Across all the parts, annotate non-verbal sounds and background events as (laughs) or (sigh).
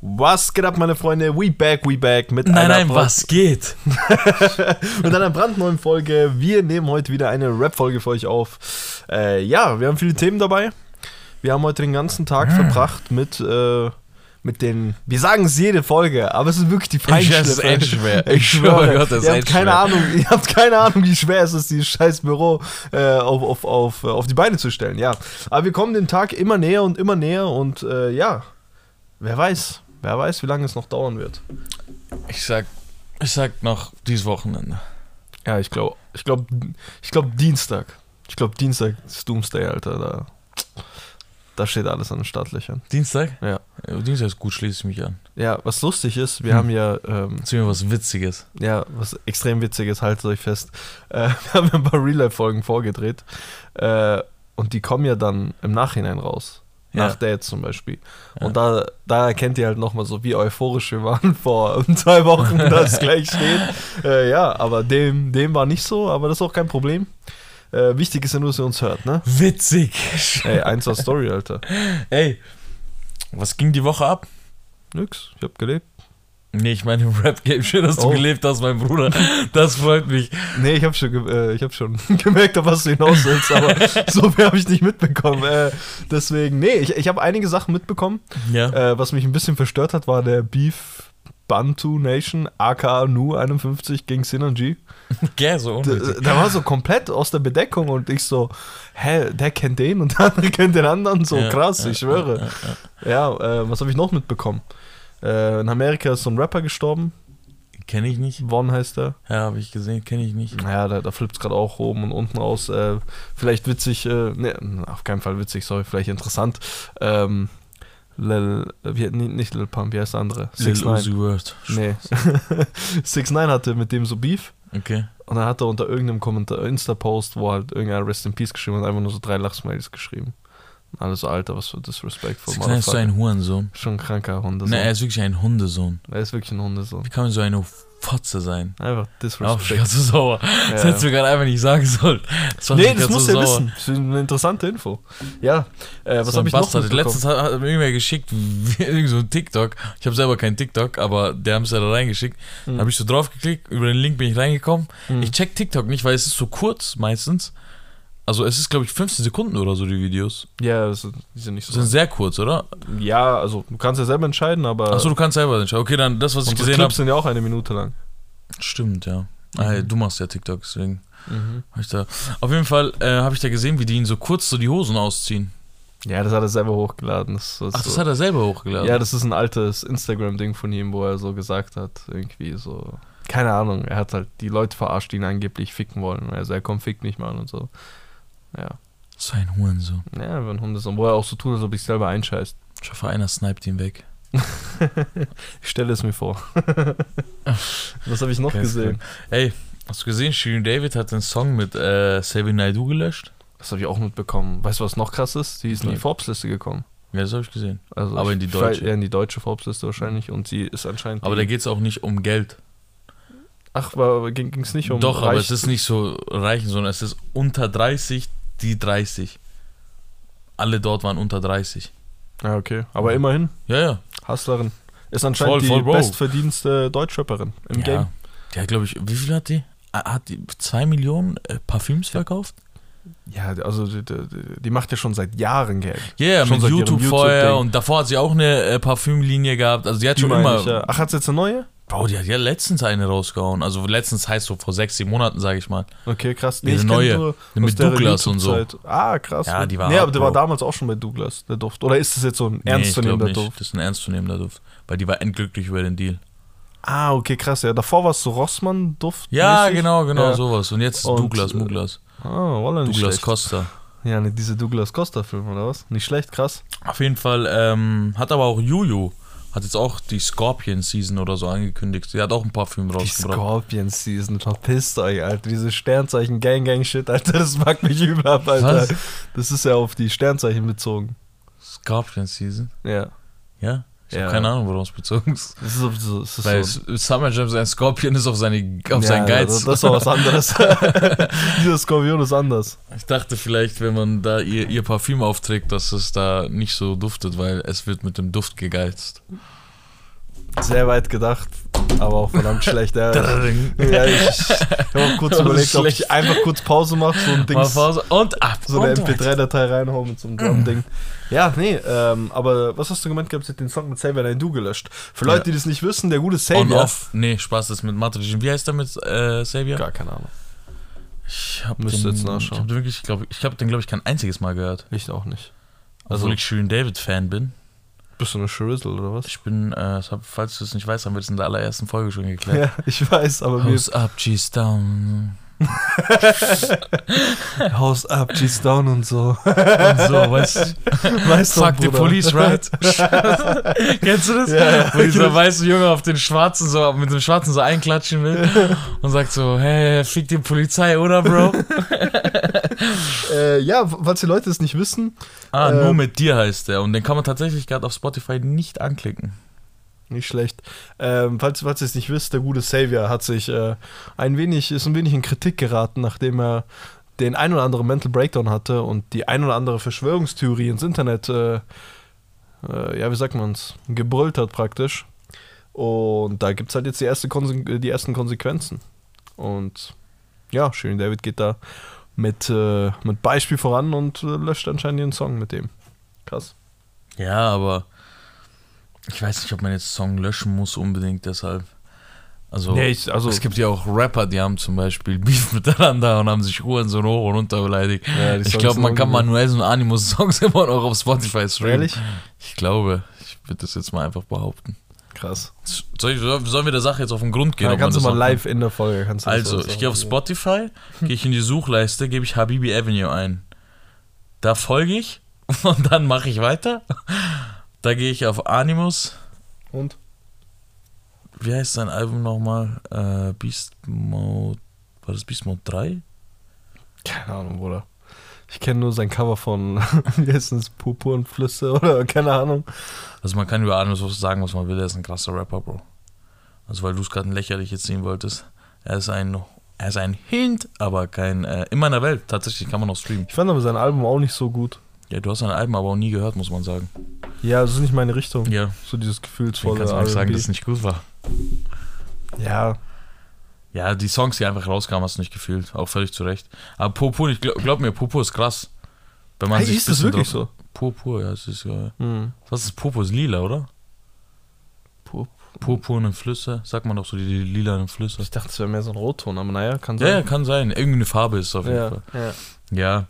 Was geht ab, meine Freunde? We back, we back mit Nein, einer nein, Brand- was geht? (laughs) mit einer brandneuen Folge. Wir nehmen heute wieder eine Rap-Folge für euch auf. Äh, ja, wir haben viele Themen dabei. Wir haben heute den ganzen Tag verbracht mit, äh, mit den. Wir sagen es jede Folge, aber es ist wirklich die Ich ist Feinschliff. echt schwer. Ich Ich schwöre Gott, ist ihr habt echt keine schwer. Ahnung, ihr habt keine Ahnung, wie schwer es ist, dieses scheiß Büro äh, auf, auf, auf, auf die Beine zu stellen. Ja, aber wir kommen dem Tag immer näher und immer näher und äh, ja, wer weiß, wer weiß, wie lange es noch dauern wird. Ich sag, ich sag noch dieses Wochenende. Ja, ich glaube, ich glaube, ich glaube Dienstag. Ich glaube Dienstag ist Doomsday, Alter. Da, da steht alles an den Startlöchern. Dienstag? Ja. Ja, Dienstag ist gut, schließe ich mich an. Ja, was lustig ist, wir Hm. haben ja, ähm, Erzähl mir was Witziges. ja, was extrem witziges, haltet euch fest. (laughs) Äh, wir haben ein paar Real-Life-Folgen vorgedreht. Äh, und die kommen ja dann im Nachhinein raus. Ja. Nach Dates zum Beispiel. Ja. Und da, da erkennt ihr halt nochmal so, wie euphorisch wir waren (laughs) vor zwei Wochen, (laughs) dass gleich steht. Äh, ja, aber dem, dem war nicht so, aber das ist auch kein Problem. Äh, wichtig ist ja nur, dass ihr uns hört, ne? Witzig. Ey, eins Story, Alter. Ey, was ging die Woche ab? Nix, ich hab gelebt. Nee, ich meine im Rap-Game. Schön, dass du Oh. gelebt hast, mein Bruder. Das freut mich. Nee, ich hab schon, äh, ich hab schon (laughs) gemerkt, auf was du hinaus willst, aber (laughs) so viel habe ich nicht mitbekommen. Äh, deswegen, nee, ich, ich habe einige Sachen mitbekommen. Ja. Äh, was mich ein bisschen verstört hat, war der Beef Bantu Nation, aka Nu 51 gegen Synergy. (laughs) Gell, so unnötig. der war so komplett aus der Bedeckung und ich so, hä, der kennt den und der andere kennt den anderen. So Ja, krass, ja, ich schwöre. ja, ja. Ja, äh, was habe ich noch mitbekommen? Äh, in Amerika ist so ein Rapper gestorben. Kenn ich nicht. Von heißt er. Ja, habe ich gesehen, kenne ich nicht. Ja, da, da flippt es gerade auch oben und unten raus. Äh, vielleicht witzig, äh, ne, auf keinen Fall witzig, sorry, vielleicht interessant. Ähm, Lil, wie, nicht Lil Pump, wie heißt der andere? Lil 6 Uzi Word. Nee. (laughs) 6 9 hatte mit dem so Beef Okay. und dann hat er unter irgendeinem Kommentar, Insta-Post, wo halt irgendeiner Rest in Peace geschrieben hat, einfach nur so drei Lachsmileys geschrieben. Alles Alter, was für Disrespectful. Six Nine ist so ein Hurensohn. Schon ein kranker Hundesohn. Ne, er ist wirklich ein Hundesohn. er ist wirklich ein Hundesohn. Wie kann man so eine Fotze sein? Einfach Auch Disrespect. ganz so sauer. Das Ja. hättest du gerade einfach nicht sagen sollen. Das Nee, das musst so du ja sauer. wissen. Das ist eine interessante Info. Ja, äh, was so habe ich noch Bastard. mitbekommen? Letztens hat, hat mir irgendwer geschickt, wie- (laughs) irgend so ein TikTok. Ich habe selber kein TikTok, aber der haben es ja da reingeschickt. Mhm. Da habe ich so draufgeklickt, über den Link bin ich reingekommen. Mhm. Ich check TikTok nicht, weil es ist so kurz meistens. Also es ist, glaube ich, 15 Sekunden oder so, die Videos. Ja, das sind, die sind nicht Die so. sind sehr kurz, oder? Ja, also du kannst ja selber entscheiden, aber Achso, du kannst selber entscheiden. Okay, dann das, was ich gesehen Clips habe. sind ja auch eine Minute lang. Stimmt, ja. Ah, ja. Du machst ja TikTok, deswegen Mhm. da. Auf jeden Fall äh, habe ich da gesehen, wie die ihn so kurz so die Hosen ausziehen. Ja, das hat er selber hochgeladen. Das, das Ach, das so. hat er selber hochgeladen. Ja, das ist ein altes Instagram-Ding von ihm, wo er so gesagt hat, irgendwie so. Keine Ahnung, er hat halt die Leute verarscht, die ihn angeblich ficken wollen. Also er kommt, fick mich mal und so. Ja. So ein Hurensohn. Ja, wenn Hunde so, wo er auch so tut, als ob ich selber einscheißt. Ich hoffe, einer sniped ihn weg. (laughs) Ich stelle es mir vor. (laughs) Was habe ich noch gesehen? Ey, hast du gesehen, Shirin David hat den Song mit äh, Savin Naidu gelöscht? Das habe ich auch mitbekommen. Weißt du, was noch krass ist? Die ist in die. Forbes-Liste gekommen. Ja, das habe ich gesehen. Also Aber ich- in die deutsche. Ja, in die deutsche Forbes-Liste wahrscheinlich. Und sie ist anscheinend. Aber da geht es auch nicht um Geld. Ach, ging es nicht um. Doch, aber Reich- es ist nicht so reichen, sondern es ist unter 30, die 30. Alle dort waren unter 30. Ja, okay. Aber immerhin, Ja, ja. Hustlerin. Ist anscheinend Voll, die voll, Bro. bestverdienste Deutschrapperin im ja. Game. Die hat, glaube ich, wie viel hat die? Ah, Hat die 2 Millionen äh, Parfüms verkauft? Ja, also die, die, die macht ja schon seit Jahren Geld. Ja, yeah, Schon mit YouTube YouTube-Ding. vorher und davor hat sie auch eine äh, Parfümlinie gehabt. Also die hat Die schon immer. ich, ja. Ach, hat sie jetzt eine neue? Bro, die hat ja letztens eine rausgehauen. Also letztens heißt so vor sechs, sieben Monaten, sage ich mal. Okay, krass. Ich kenn neue. nur Mit Douglas und so. Ah, krass. Ja, die war Nee, aber der war damals auch schon bei Douglas, der Duft. Oder ist das jetzt so ein Nee, ernstzunehmender nicht. Duft? Das ist ein ernstzunehmender Duft. Weil die war endglücklich über den Deal. Ah, okay, krass. Ja, davor war es so Rossmann-Duft. Ja, genau, genau, Ja. sowas. Und jetzt ist Und, Douglas, Douglas. Ah, Roller nicht Douglas schlecht. Costa. Ja, ne, diese Douglas Costa-Filme, oder was? Nicht schlecht, krass. Auf jeden Fall ähm, hat aber auch Juju, hat jetzt auch die Scorpion Season oder so angekündigt. Sie hat auch ein Parfüm Die rausgebracht. Scorpion Season, verpisst euch, Alter. Diese Sternzeichen Gang Gang Shit, Alter, das mag mich (laughs) ab, Alter. Was? Das ist ja auf die Sternzeichen bezogen. Scorpion Season? Ja. Ja? Ich Ja. habe keine Ahnung, worauf es bezogen ist. Das ist, so- das ist Weil so. Summer Jam sein Scorpion ist auf, seine, auf ja, seinen Geiz. Das, ist doch was anderes. (laughs) Dieser Skorpion ist anders. Ich dachte vielleicht, wenn man da ihr, ihr Parfüm aufträgt, dass es da nicht so duftet, weil es wird mit dem Duft gegeizt. Sehr weit gedacht, aber auch verdammt schlecht. Ja, (laughs) ja ich, habe auch kurz (laughs) überlegt, ob ich einfach kurz Pause mache, so ein Ding, und ab. so eine und weiter. MP3-Datei reinhauen mit so einem Drum-Ding. Ja, nee, ähm, aber was hast du gemeint gehabt, sie hat den Song mit Save Dein Du gelöscht? Für Leute, Ja. die das nicht wissen, der gute On Savior. off. Nee, Spaß, das ist mit Mathe. Wie heißt der mit äh, Xavier? Gar keine Ahnung. Ich hab Müsste den, jetzt nachschauen. Ich hab den wirklich, ich glaube, ich habe den, glaube ich, kein einziges Mal gehört. Ich auch nicht. Also, Obwohl ich Shirin David-Fan bin. Bist du eine Shrizzle oder was? Ich bin, äh, hab, falls du es nicht weißt, haben wir das in der allerersten Folge schon geklärt. Ja, ich weiß, aber mir House up, G's down. (laughs) House up, G's down und so. Und so, weißt du? Weißt du, Fuck the police, right? (laughs) Kennst du das? Ja, ja. Wo dieser weiße Junge auf den Schwarzen so, mit dem Schwarzen so einklatschen will (laughs) und sagt so, hey, fick die Polizei, oder, Bro? Äh, ja, falls die Leute es nicht wissen, Ah, Äh, nur mit dir heißt der. Und den kann man tatsächlich gerade auf Spotify nicht anklicken. Nicht schlecht. Ähm, falls, falls ihr es nicht wisst, der gute Savior hat sich äh, ein wenig, ist ein wenig in Kritik geraten, nachdem er den ein oder anderen Mental Breakdown hatte und die ein oder andere Verschwörungstheorie ins Internet, äh, äh, ja, wie sagt man's, gebrüllt hat praktisch. Und da gibt es halt jetzt die, erste Konse die ersten Konsequenzen. Und ja, Shirin David geht da mit, äh, mit Beispiel voran und äh, löscht anscheinend ihren Song mit dem. Krass. Ja, aber ich weiß nicht, ob man jetzt Song löschen muss unbedingt deshalb. Also, Nee, ich- also- es gibt ja auch Rapper, die haben zum Beispiel (laughs) Beef miteinander und haben sich Hurensohn hoch und runter beleidigt. Ja, ich glaube, man kann übel. Manuels und Animus Songs (laughs) immer noch auf Spotify streamen. Ehrlich? Ich glaube, ich würde das jetzt mal einfach behaupten. Krass. Soll ich, sollen wir der Sache jetzt auf den Grund gehen? Ja, kannst du mal live in der Folge. Kannst du Also, ich gehe auf. Spotify, (laughs) gehe ich in die Suchleiste, gebe ich Habibi Avenue ein. Da folge ich und dann mache ich weiter. Da gehe ich auf Animus. Und? Wie heißt sein Album nochmal? Äh, Beast Mode. War das Beast Mode 3? Keine Ahnung, Bruder. Ich kenne nur sein Cover von, (laughs) wie heißt das, Purpur und Flüsse oder keine Ahnung. Also man kann über Animus was sagen, was man will. Er ist ein krasser Rapper, Bro. Also weil du es gerade lächerlich jetzt sehen wolltest. Er ist ein, er ist ein Hint, aber kein, äh, in meiner Welt. Tatsächlich kann man noch streamen. Ich fand aber sein Album auch nicht so gut. Ja, du hast sein Album aber auch nie gehört, muss man sagen. Ja, das ist nicht meine Richtung. Ja, So dieses gefühlsvolle kannst du nicht sagen, dass es nicht gut war. Ja, Ja, die Songs, die einfach rauskamen, hast du nicht gefühlt. Auch völlig zu Recht. Aber Purpur, ich glaub, glaub mir, Purpur ist krass. Wenn man hey, sich ist das wirklich so? Purpur, ja, es ist ja. Hm. Was ist Purpur? Ist lila, oder? Pur- Purpurne Flüsse, sagt man doch so, die, die lilanen Flüsse. Ich dachte, es wäre mehr so ein Rotton, aber naja, kann Ja, ja, sein. kann sein. Irgendeine Farbe ist es auf jeden ja, Fall. ja. Ja.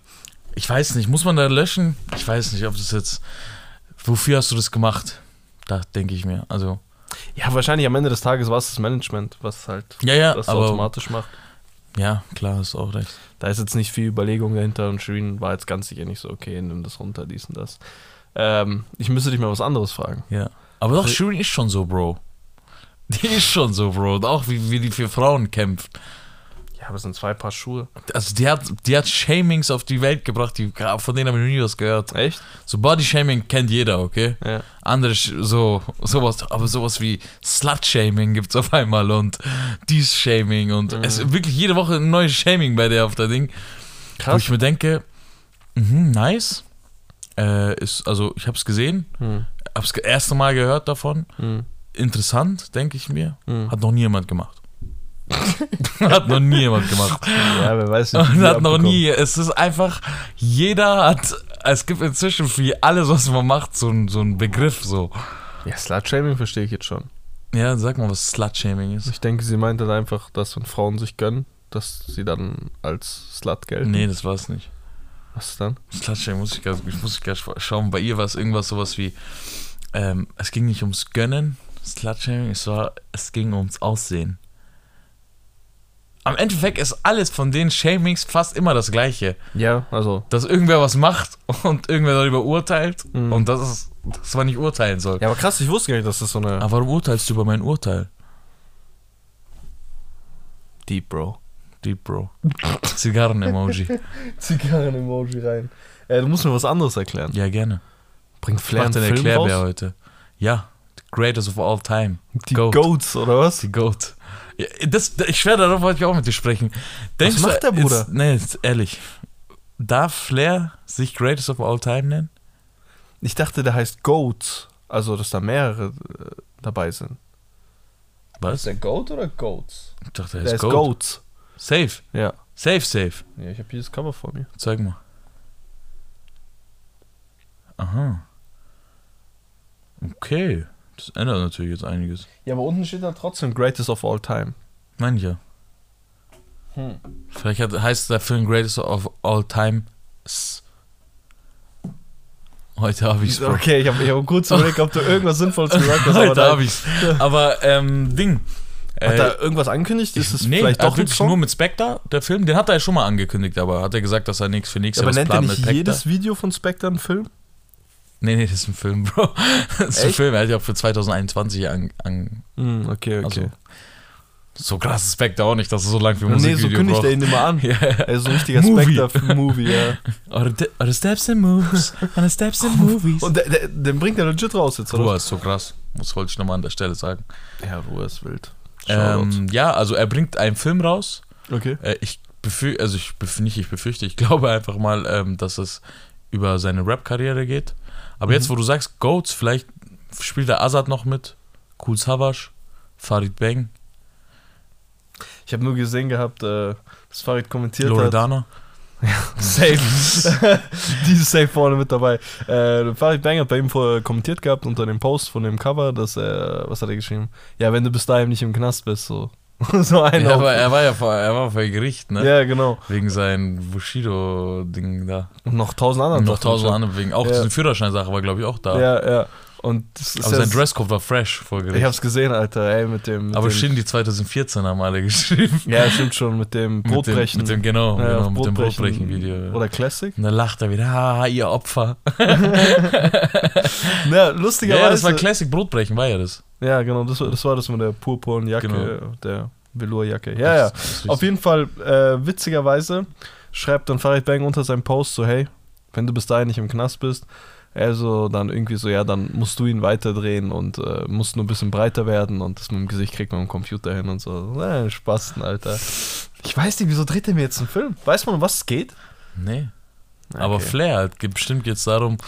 Ich weiß nicht, muss man da löschen? Ich weiß nicht, ob das jetzt. Wofür hast du das gemacht? Da denke ich mir. Also. ja, wahrscheinlich am Ende des Tages war es das Management, was halt Ja, ja, das aber. automatisch macht. Ja, klar, hast auch recht. Da ist jetzt nicht viel Überlegung dahinter und Shirin war jetzt ganz sicher nicht so, okay, nimm das runter, dies und das. Ähm, ich müsste dich mal was anderes fragen. Ja. Aber doch, Also- Shirin ist schon so, Bro. (laughs) Die ist schon so, Bro. Und auch wie, wie die für Frauen kämpft. Ja, aber es sind zwei Paar Schuhe. Also die hat, die hat Shamings auf die Welt gebracht, die, von denen habe ich noch nie was gehört. Echt? So Body-Shaming kennt jeder, okay? Ja. Andere, so, sowas, aber sowas wie Slut-Shaming gibt es auf einmal und Dies-Shaming und Mhm. es ist wirklich jede Woche ein neues Shaming bei der auf der Ding. Wo Krass. ich mir denke, mhm, nice. Äh, ist, also ich habe es gesehen, Hm, habe es das erste Mal gehört davon. hm, Interessant, denke ich mir. hm. Hat noch nie jemand gemacht. (laughs) hat noch nie jemand gemacht. Ja, wer weiß nicht. Und hat noch nie, es ist einfach, jeder hat, es gibt inzwischen für alles, was man macht, so, ein- so einen Begriff so. Ja, Slut-Shaming verstehe ich jetzt schon. Ja, sag mal, was Slut-Shaming ist. Ich denke, sie meinte dann einfach, dass wenn Frauen sich gönnen, dass sie dann als Slut gelten. Nee, das war es nicht. Was dann? Slut-Shaming muss ich gar, ich muss gar schauen. Bei ihr war es irgendwas sowas wie, ähm, es ging nicht ums Gönnen, Slut-Shaming, es war, es ging ums Aussehen. Am Endeffekt ist alles von den Shamings fast immer das Gleiche. Ja, also. Dass irgendwer was macht und irgendwer darüber urteilt Mhm. und das ist, dass man nicht urteilen soll. Ja, aber krass, ich wusste gar nicht, dass das so eine. Aber warum urteilst du über mein Urteil? Deep, Bro. Deep Bro. Zigarren-Emoji. (laughs) Zigarren-Emoji rein. Äh, du musst mir was anderes erklären. Ja, gerne. Bringt Flair einen den Film Erklärbär raus? heute. Ja, the greatest of all time. Die Goat. Goats, oder was? Die Goat. Das, ich schwöre, darauf wollte ich auch mit dir sprechen. Denkst macht du, der Bruder? Ist, nee, ist ehrlich. Darf Flair sich greatest of all time nennen? Ich dachte, der heißt Goats. Also, dass da mehrere äh, dabei sind. Was? Ist der Goat oder Goats? Ich dachte, er Der ist ist Goat. Goats. Safe. Ja. Safe, safe. Ja, ich habe hier das Cover vor mir. Zeig mal. Aha. Okay. Das ändert natürlich jetzt einiges. Ja, aber unten steht dann trotzdem Greatest of All Time. Mein ich ja. Hm. Vielleicht hat, heißt der Film Greatest of All Time. Heute habe ich's, Bro. Okay, ich habe ich hab kurz überlegt, ob du irgendwas Sinnvolles gesagt hast. Heute habe ich's. Aber, ähm, Ding. Hat Äh, er irgendwas angekündigt? Ist es nee, vielleicht er doch wirklich nur mit Spectre, der Film. Den hat er ja schon mal angekündigt, aber hat er gesagt, dass er nichts für nächstes aber Jahr was nennt er plant nicht mit Spectre? jedes Video von Spectre einen Film? Nee, nee, das ist ein Film, (laughs) Bro. Das ist ein Echt? Film, er hat ja auch für 2021 an, an Hm, okay, okay. also, so krass ist Spectre auch nicht, dass er so lang für nee, Musikvideo so kündigt braucht. er ihn immer an. (laughs) Ja. Er ist so ein richtiger Movie. Spectre-Movie, ja. (laughs) Or the steps and moves, the steps and movies. Und der, der, den bringt er legit raus jetzt, oder? Ruhe ist so krass. Das wollte ich nochmal an der Stelle sagen. Ja, Ruhe ist wild. Ähm, ja, also er bringt einen Film raus. okay. Äh, ich befürchte, also ich befürchte nicht, ich befürchte, ich glaube einfach mal, ähm, dass es über seine Rap-Karriere geht. Aber Mhm. jetzt, wo du sagst, Goats, vielleicht spielt der Azad noch mit, Cool Savage, Farid Bang, Ich habe nur gesehen gehabt, äh, dass Farid kommentiert hat. Loredana. (laughs) Safe. (laughs) Die ist safe vorne mit dabei. Äh, Farid Bang hat bei ihm vorher kommentiert gehabt unter dem Post von dem Cover, dass er, was hat er geschrieben? Ja, wenn du bis dahin nicht im Knast bist, so. (laughs) so ein Ja, aber er war ja vor, er war vor Gericht, ne? Ja, genau. Wegen seinem Bushido-Ding da. Und noch tausend andere Und noch tausend andere wegen. Auch Ja. diese Führerscheinsache war, glaube ich, auch da. Ja, ja. Und Aber sein Dresscode war fresh vor Gericht. Ich hab's gesehen, Alter, ey, mit dem. Mit Aber dem, Shindy 2014 haben alle (laughs) geschrieben. Ja, stimmt schon, mit dem Brotbrechen. Mit dem, mit dem genau, Ja, genau mit dem Brotbrechen. Brotbrechen-Video. Oder Classic. Und dann lacht er wieder, haha, ihr Opfer. (laughs) Ja, lustigerweise. ja, das war Classic Brotbrechen, war ja das. Ja, genau, das, war- das war das mit der purpurnen Jacke, Genau. der Velourjacke. Ja, ja. Auf jeden Fall, äh, witzigerweise schreibt dann Farid Bang unter seinem Post so, hey, wenn du bis dahin nicht im Knast bist, also dann irgendwie so, ja, dann musst du ihn weiterdrehen und äh, musst nur ein bisschen breiter werden und das mit dem Gesicht kriegt man am Computer hin und so. Äh, Spasten, Alter. Ich weiß nicht, wieso dreht er mir jetzt einen Film? Weiß man, um was es geht? Nee. Aber Okay. Flair, halt, geht- bestimmt geht es darum.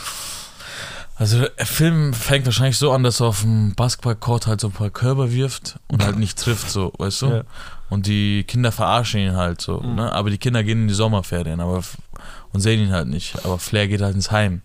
Also der Film fängt wahrscheinlich so an, dass er auf dem Basketballcourt halt so ein paar Körper wirft und halt nicht trifft, so, weißt du? Ja. Und die Kinder verarschen ihn halt so, Mhm. ne? Aber die Kinder gehen in die Sommerferien aber, und sehen ihn halt nicht. Aber Flair geht halt ins Heim.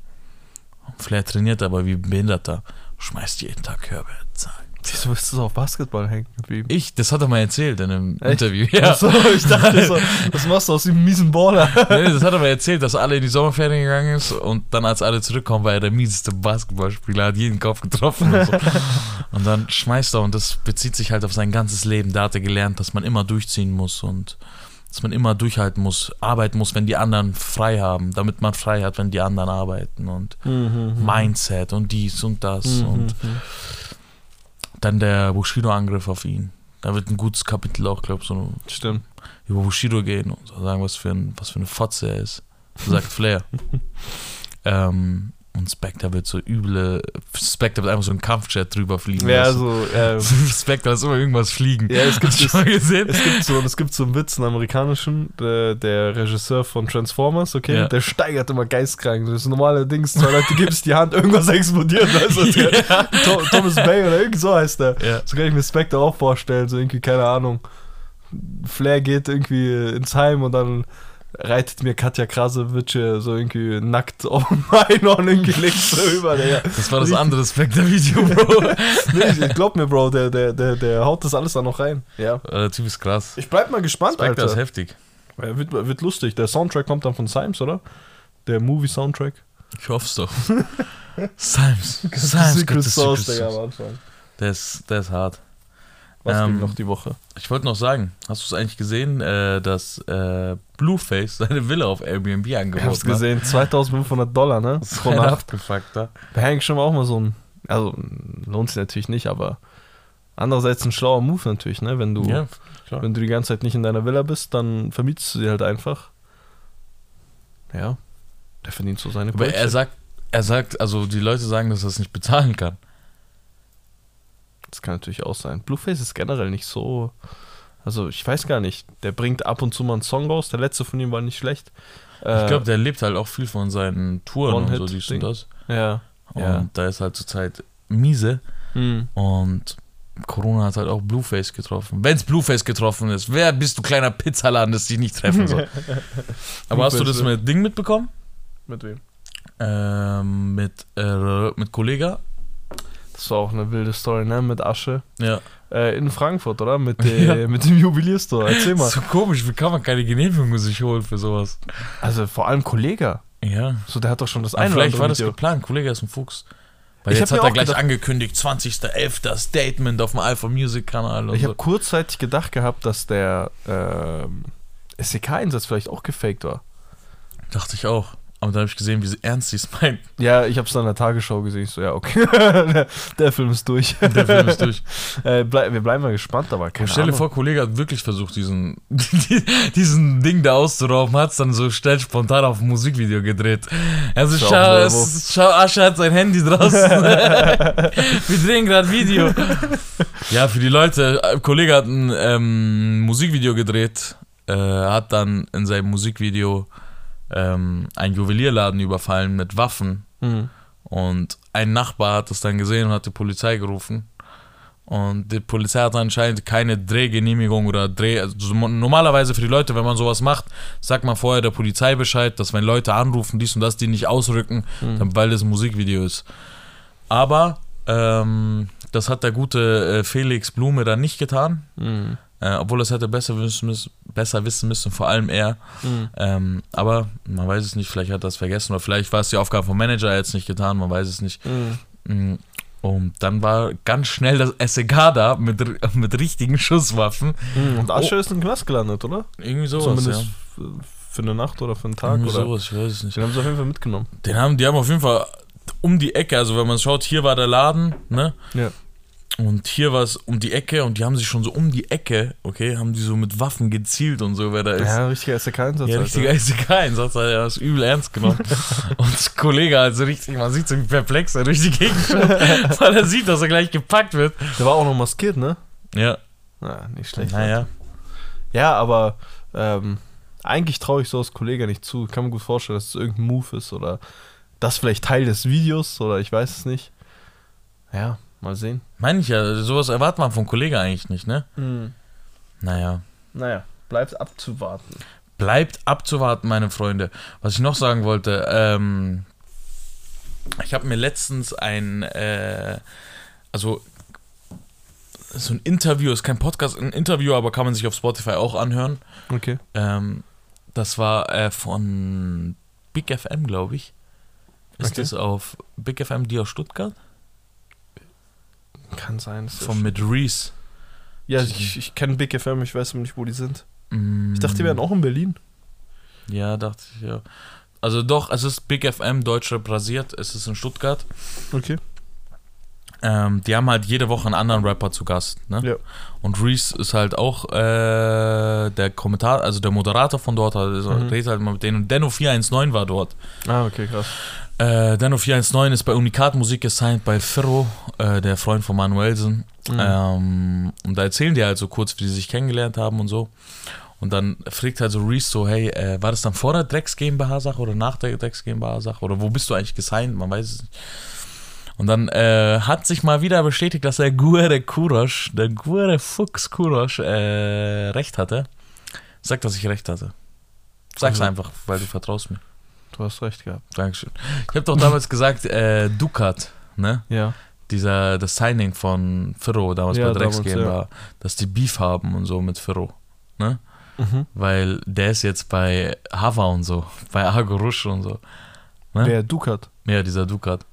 Flair trainiert aber wie ein Behinderter. Schmeißt jeden Tag Körbe. Zack. Wieso bist du so auf Basketball hängen geblieben? Ich, das hat er mal erzählt in einem Echt? Interview. Ja. Achso, ich dachte so, was machst du aus dem miesen Baller? (laughs) Nee, das hat er mal erzählt, dass er alle in die Sommerferien gegangen ist und dann, als alle zurückkommen, war er der mieseste Basketballspieler, hat jeden Kopf getroffen und so. (laughs) Und dann schmeißt er und das bezieht sich halt auf sein ganzes Leben. Da hat er gelernt, dass man immer durchziehen muss und dass man immer durchhalten muss, arbeiten muss, wenn die anderen frei haben, damit man frei hat, wenn die anderen arbeiten und Mindset und dies und das Mhm. und dann der Bushido-Angriff auf ihn. Da wird ein gutes Kapitel auch, glaube ich, so Stimmt. über Bushido gehen und sagen, was für, ein, was für eine Fotze er ist. Sagt Flair. (laughs) ähm, und Spectre wird so üble. Spectre wird einfach so ein Kampfjet drüber fliegen. Ja, so, (laughs) äh, Spectre ist immer irgendwas fliegen. ja, es gibt, du es, gesehen? es gibt so, es gibt so einen Witz, einen amerikanischen, der, der Regisseur von Transformers, okay, Ja. der steigert immer geistkrank. Das ist normale Dings, zwei Leute gibst die Hand, irgendwas explodiert. Also, (laughs) Ja. Tho- Thomas Bay oder irgend so heißt der. Ja. So kann ich mir Spectre auch vorstellen, so irgendwie, keine Ahnung. Flair geht irgendwie ins Heim und dann reitet mir Katja Krasowitsch so irgendwie nackt auf dem Einhorn irgendwie links so über. Der, Das war das andere Spectre-Video, Bro. (laughs) nee, ich glaub mir, Bro, der, der, der, der haut das alles da noch rein. Ja. Äh, Der Typ ist krass. Ich bleib mal gespannt, Spectre ist Alter. heftig. Ja, wird, wird lustig. Der Soundtrack kommt dann von Symes, oder? Der Movie-Soundtrack. Ich hoffe es doch. Simes. Simes. Secret Sauce, Digga, am Anfang. Der ist, der ist hart. Was Ähm, ging noch die Woche? Ich wollte noch sagen, hast du es eigentlich gesehen, äh, dass äh, Blueface seine Villa auf Airbnb Ich angeboten hab's gesehen, 2500 Dollar, ne? Das Pro ist Nacht. abgefuckt, da. Wäre eigentlich schon auch mal so ein. Also, lohnt sich natürlich nicht, aber andererseits ein schlauer Move natürlich, ne? Wenn du, Ja, wenn du die ganze Zeit nicht in deiner Villa bist, dann vermietest du sie halt einfach. Ja. Der verdient so seine Aber er Brötchen. sagt, er sagt, also die Leute sagen, dass er es nicht bezahlen kann. Das kann natürlich auch sein. Blueface ist generell nicht so. Also, ich weiß gar nicht. Der bringt ab und zu mal einen Song raus. Der letzte von ihm war nicht schlecht. Ich Äh, glaube, der lebt halt auch viel von seinen Touren und so, dies und das. Ja. Und Ja. da ist halt zurzeit miese. Hm. Und Corona hat halt auch Blueface getroffen. Wenn's Blueface getroffen ist, wer bist du kleiner Pizzaladen, das dich nicht treffen soll? (laughs) Aber hast du das mit Ding mitbekommen? Mit wem? Ähm, mit, äh, mit Kollega? Das war auch eine wilde Story, ne? Mit Asche. Ja. Äh, in Frankfurt, oder? Mit, (laughs) der, mit dem Juwelierstore. Erzähl (laughs) mal. So komisch, wie kann man keine Genehmigung sich holen für sowas? Also vor allem Kollege. Ja. So, der hat doch schon das eine vielleicht war das Video. geplant. Kollege ist ein Fuchs. Weil Ich jetzt hat er gleich gedacht- angekündigt, 20.11. Statement auf dem Alpha Music Kanal Ich so. habe kurzzeitig gedacht gehabt, dass der ähm, SEK-Einsatz vielleicht auch gefaked war. Dachte ich auch. Aber dann habe ich gesehen, wie ernst sie es meint. Ja, ich habe es dann in der Tagesschau gesehen. Ich so, ja, okay. (laughs) der, Film ist durch. Der Film ist durch. (laughs) äh, blei wir bleiben mal gespannt, aber keine Und stell dir vor, Kollege hat wirklich versucht, diesen, (laughs) diesen Ding da auszurauben, hat es dann so schnell spontan auf ein Musikvideo gedreht. Also schau, es, schau, Asche hat sein Handy draußen. Wir drehen gerade Video. Ja, für die Leute, äh, Kollege hat ein ähm, Musikvideo gedreht, äh, hat dann in seinem Musikvideo ähm, einen Juwelierladen überfallen mit Waffen. Mhm. Und ein Nachbar hat es dann gesehen und hat die Polizei gerufen. Und die Polizei hat anscheinend keine Drehgenehmigung oder Dreh. Also so- normalerweise für die Leute, wenn man sowas macht, sagt man vorher der Polizei Bescheid, dass wenn Leute anrufen, dies und das, die nicht ausrücken, dann, weil das ein Musikvideo ist. Aber ähm, das hat der gute äh, Felix Blume dann nicht getan. Mhm. Äh, obwohl es hätte besser wissen müssen, besser wissen müssen, vor allem er. Mhm. Ähm, aber man weiß es nicht, vielleicht hat er es vergessen oder vielleicht war es die Aufgabe vom Manager jetzt nicht getan, man weiß es nicht. Mhm. Mm, Und dann war ganz schnell das SEK da mit, (laughs) mit richtigen Schusswaffen. Mhm. Und Asche ist im Knast gelandet, oder? Irgendwie sowas, Zumindest ja. für eine Nacht oder für einen Tag. Irgendwie oder? sowas, ich weiß es nicht. Den haben sie auf jeden Fall mitgenommen. Den haben, die haben auf jeden Fall um die Ecke, also wenn man schaut, hier war der Laden, ne? Ja. Und hier war es um die Ecke und die haben sich schon so um die Ecke, okay, haben die so mit Waffen gezielt und so, wer da ist. Ja, richtiger SEK-Einsatz. Ja, richtiger ICK-Einsatz, er hat das übel ernst genommen. (laughs) und das Kollege halt so richtig, man sieht so wie perplex er durch die Gegend schaut, (laughs) weil er sieht, dass er gleich gepackt wird. Der war auch noch maskiert, ne? Ja, Na, nicht schlecht. naja. Ja, aber ähm, eigentlich traue ich so als Kollege nicht zu. Ich kann mir gut vorstellen, dass es irgendein Move ist oder das vielleicht Teil des Videos oder ich weiß es nicht. Ja, mal sehen. Meine ich ja, sowas erwartet man vom Kollegen eigentlich nicht, ne? Naja. Naja, bleibt abzuwarten. Bleibt abzuwarten, meine Freunde. Was ich noch sagen wollte, ähm, ich habe mir letztens ein, äh, also so ein Interview, ist kein Podcast, ein Interview, aber kann man sich auf Spotify auch anhören. Okay. Ähm, das war äh, von Big FM, glaube ich. Ist Okay. das auf Big FM, die aus Stuttgart? Kann sein. Von mit Reese. ja, ich, ich kenne Big FM, ich weiß nicht, wo die sind. Mm, Ich dachte, die wären auch in Berlin. Ja, dachte ich, ja. Also doch, es ist Big FM, Deutschrap rasiert, es ist in Stuttgart. Okay. Ähm, die haben halt jede Woche einen anderen Rapper zu Gast, ne? Ja. Und Reese ist halt auch äh, der Kommentar, also der Moderator von dort, also Mhm. redet halt mal mit denen. Und Denno 419 war dort. Ah, okay, krass. Äh, Denno 419 ist bei Unikat Musik gesigned bei Ferro, äh, der Freund von Manuelsen. Mhm. Ähm, und da erzählen die halt so kurz, wie die sich kennengelernt haben und so. Und dann fragt halt so Reese so, hey, äh, war das dann vor der Drecks GmbH-Sache oder nach der Drecks GmbH-Sache? Oder wo bist du eigentlich gesigned? Man weiß es nicht. Und dann äh, hat sich mal wieder bestätigt, dass der Guere Kurosch, der Guere Fuchs Kurosch, äh, recht hatte. Sag, dass ich recht hatte. Sag's Also- einfach, weil du vertraust mir. Du hast recht gehabt. Dankeschön. Ich habe doch damals gesagt, äh, Ducat, ne? Ja. Dieser, das Signing von Firro damals Ja, bei Drecks damals, GmbH, dass die Beef haben und so mit Firro, ne? Mhm. Weil der ist jetzt bei Hava und so, bei Argo Rush und so. Ne? Der Ducat. Ja, dieser Ducat.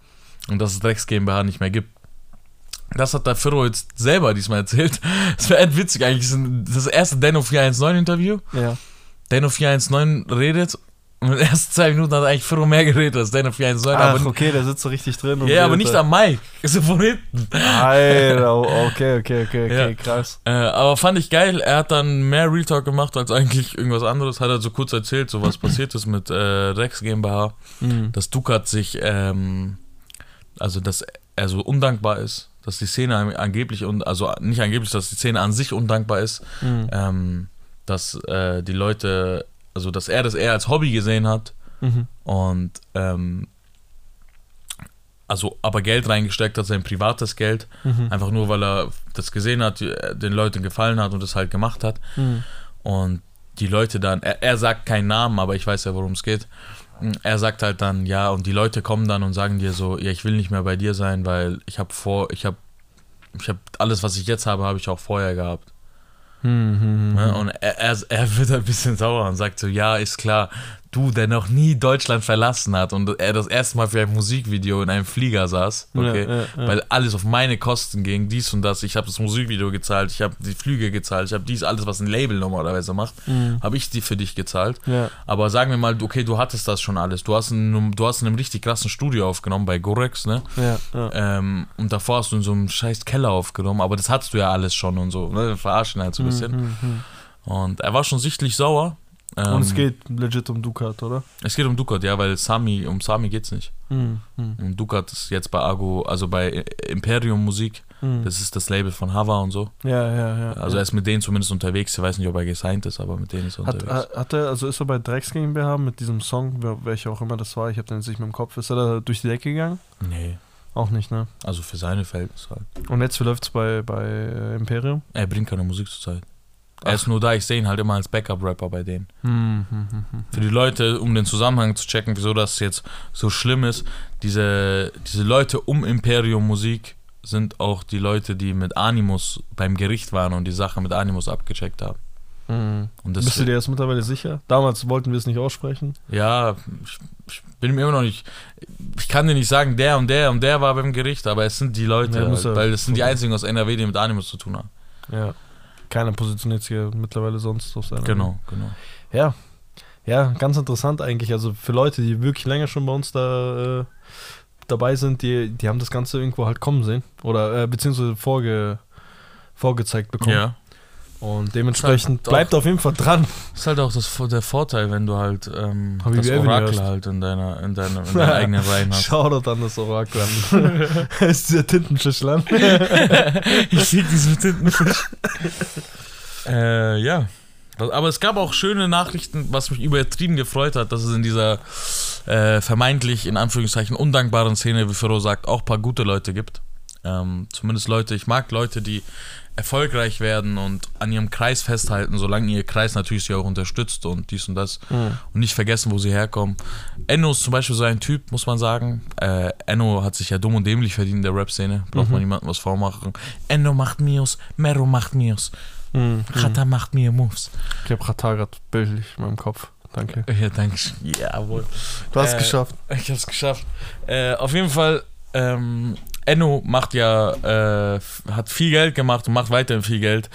Und dass es Drecks GmbH nicht mehr gibt. Das hat der Firro jetzt selber diesmal erzählt. (laughs) Das wäre echt witzig eigentlich. Das erste Denno 419 Interview. Ja. Denno 419 redet und in den ersten zwei Minuten hat eigentlich Firro mehr geredet als Denno 419. Ach, aber, okay, der sitzt so richtig drin. ja, aber redet nicht am Mic. Ist so von hinten. Alter, (laughs) okay, okay, okay, okay, Ja. krass. Äh, aber fand ich geil. Er hat dann mehr Real Talk gemacht als eigentlich irgendwas anderes. Hat er so kurz erzählt, so was passiert ist mit äh, Rex GmbH. Mhm. Dass Ducat sich, ähm, also dass er so undankbar ist. Dass die Szene an- angeblich, und also nicht angeblich, dass die Szene an sich undankbar ist. Mhm. Ähm, dass äh, die Leute, also dass er das eher als Hobby gesehen hat. Mhm. Und ähm, also aber Geld reingesteckt hat, sein privates Geld, Mhm. einfach nur weil er das gesehen hat, die- den Leuten gefallen hat und das halt gemacht hat. Mhm. Und die Leute dann, er, er sagt keinen Namen, aber ich weiß ja, worum es geht. Er sagt halt dann, ja, und die Leute kommen dann und sagen dir so, ja, ich will nicht mehr bei dir sein, weil ich habe vor, ich habe, ich habe alles, was ich jetzt habe, habe ich auch vorher gehabt. Mhm. Ne? Und er, er, er wird ein bisschen sauer und sagt so, ja, ist klar, du, der noch nie Deutschland verlassen hat und er das erste Mal für ein Musikvideo in einem Flieger saß, okay, Ja, ja, ja. weil alles auf meine Kosten ging, dies und das, ich habe das Musikvideo gezahlt, ich habe die Flüge gezahlt, ich habe dies, alles, was ein Label normalerweise macht, Mhm. habe ich die für dich gezahlt. Aber sagen wir mal, okay, du hattest das schon alles, du hast in, einem- du hast in einem richtig krassen Studio aufgenommen bei Gorex, ne? Ähm, und davor hast du in so einem scheiß Keller aufgenommen, aber das hattest du ja alles schon und so, ne? Verarschen halt so ein bisschen. Mhm, mhm. Und er war schon sichtlich sauer. Ähm, Und es geht legit um Ducat, oder? Es geht um Ducat, ja, weil Sami, um Sami geht's nicht. Mhm. Und Ducat ist jetzt bei Argo, also bei Imperium Musik. Mhm. Das ist das Label von Hava und so. Ja, ja, ja. Also ja. er ist mit denen zumindest unterwegs. Ich weiß nicht, ob er gesigned ist, aber mit denen ist er Hat, unterwegs. hat hat er, also ist er bei Drecks GmbH mit diesem Song, welcher auch immer das war, ich habe den jetzt nicht mehr im Kopf, ist er da durch die Decke gegangen? nee, Auch nicht, ne? also für seine Verhältnisse halt. Und jetzt, wie läuft's bei, bei äh, Imperium? Er bringt keine Musik zurzeit. Er Ach. ist nur da, ich sehe ihn halt immer als Backup-Rapper bei denen. Hm, hm, hm, hm. Für die Leute, um den Zusammenhang zu checken, wieso das jetzt so schlimm ist, diese, diese Leute um Imperium Musik sind auch die Leute, die mit Animus beim Gericht waren und die Sache mit Animus abgecheckt haben. Hm. Das Bist du dir jetzt mittlerweile sicher? Damals wollten wir es nicht aussprechen. Ja, ich, ich bin mir immer noch nicht. Ich kann dir nicht sagen, der und der und der war beim Gericht, aber es sind die Leute, halt, ja- weil es sind die einzigen aus NRW, die mit Animus zu tun haben. Ja. Keiner positioniert sich ja mittlerweile sonst auf seiner. Genau, genau. Ja. Ja, ganz interessant eigentlich. Also für Leute, die wirklich länger schon bei uns da äh, dabei sind, die, die haben das Ganze irgendwo halt kommen sehen. Oder äh, beziehungsweise vorge, vorgezeigt bekommen. Ja. Und dementsprechend Doch. bleibt auf jeden Fall dran. Ist halt auch das, der Vorteil, wenn du halt ähm, das Orakel halt in deiner, in deiner, in deiner (laughs) eigenen Reihen hast. Shoutout an das Orakel an. (laughs) ist dieser Tintenfischland. (laughs) ich krieg diesen Tintenfisch. äh, ja. Aber es gab auch schöne Nachrichten, was mich übertrieben gefreut hat, dass es in dieser äh, vermeintlich, in Anführungszeichen, undankbaren Szene, wie Fero sagt, auch ein paar gute Leute gibt. Ähm, zumindest Leute, ich mag Leute, die erfolgreich werden und an ihrem Kreis festhalten, solange ihr Kreis natürlich sie auch unterstützt und dies und das Mhm. und nicht vergessen, wo sie herkommen. Enno ist zum Beispiel so ein Typ, muss man sagen. Äh, Enno hat sich ja dumm und dämlich verdient in der Rap-Szene. Braucht Mhm. man niemandem was vormachen. Enno macht Mios, Mero macht Mios, Mhm. Macht mir Moves. Ich habe Ratar gerade bildlich in meinem Kopf. Danke. Ja, danke. Jawohl. Du hast Äh, geschafft. (laughs) Ich hab's geschafft. Äh, auf jeden Fall, ähm, Enno macht ja, äh, hat viel Geld gemacht und macht weiterhin viel Geld.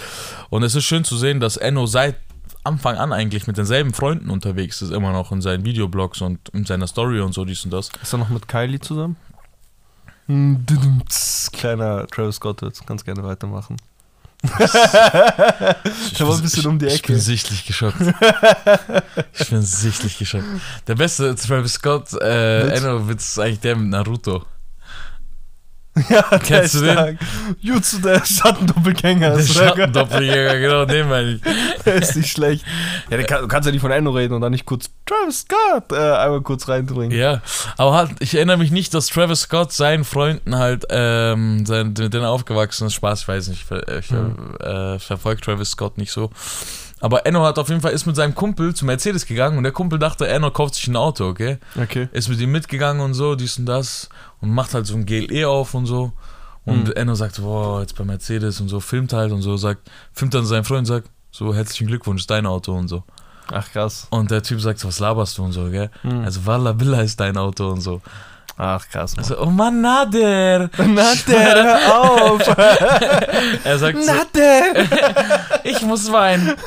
Und es ist schön zu sehen, dass Enno seit Anfang an eigentlich mit denselben Freunden unterwegs ist, immer noch in seinen Videoblogs und in seiner Story und so, dies und das. Ist er noch mit Kylie zusammen? Hm, Kleiner Travis Scott, jetzt ganz gerne weitermachen. (laughs) Ich war ein bisschen um die Ich Ecke. bin sichtlich geschockt. ich bin sichtlich geschockt. Der beste Travis Scott äh, Witz? Enno-Witz ist eigentlich der mit Naruto. (laughs) Ja, der Kennst ist du den? stark. Jutsu, der Schattendoppelgänger. Der. Schattendoppelgänger, genau, den meine ich. (laughs) Der ist nicht schlecht. Ja, kann, du kannst ja nicht von Enno reden und dann nicht kurz Travis Scott äh, einmal kurz reindringen. Ja, aber halt, ich erinnere mich nicht, dass Travis Scott seinen Freunden halt, ähm, sein, mit denen er aufgewachsen ist, Spaß, ich weiß nicht, ich, ver- ich Mhm. äh, verfolge Travis Scott nicht so. Aber Enno hat auf jeden Fall, ist mit seinem Kumpel zu Mercedes gegangen und der Kumpel dachte, Enno kauft sich ein Auto, okay? Okay. Ist mit ihm mitgegangen und so, dies und das und macht halt so ein GLE auf und so. Und Mhm. Enno sagt, boah, jetzt bei Mercedes und so, filmt halt und so, sagt, filmt dann seinen Freund und sagt, so, herzlichen Glückwunsch, dein Auto und so. Ach krass. Und der Typ sagt, was laberst du und so, gell? Mhm. Also, Walla Billa ist dein Auto und so. Ach krass. Mann. Also, oh Mann, Nader! Na der, hör auf! (laughs) Er sagt so, Na der! (laughs) ich muss weinen. (laughs)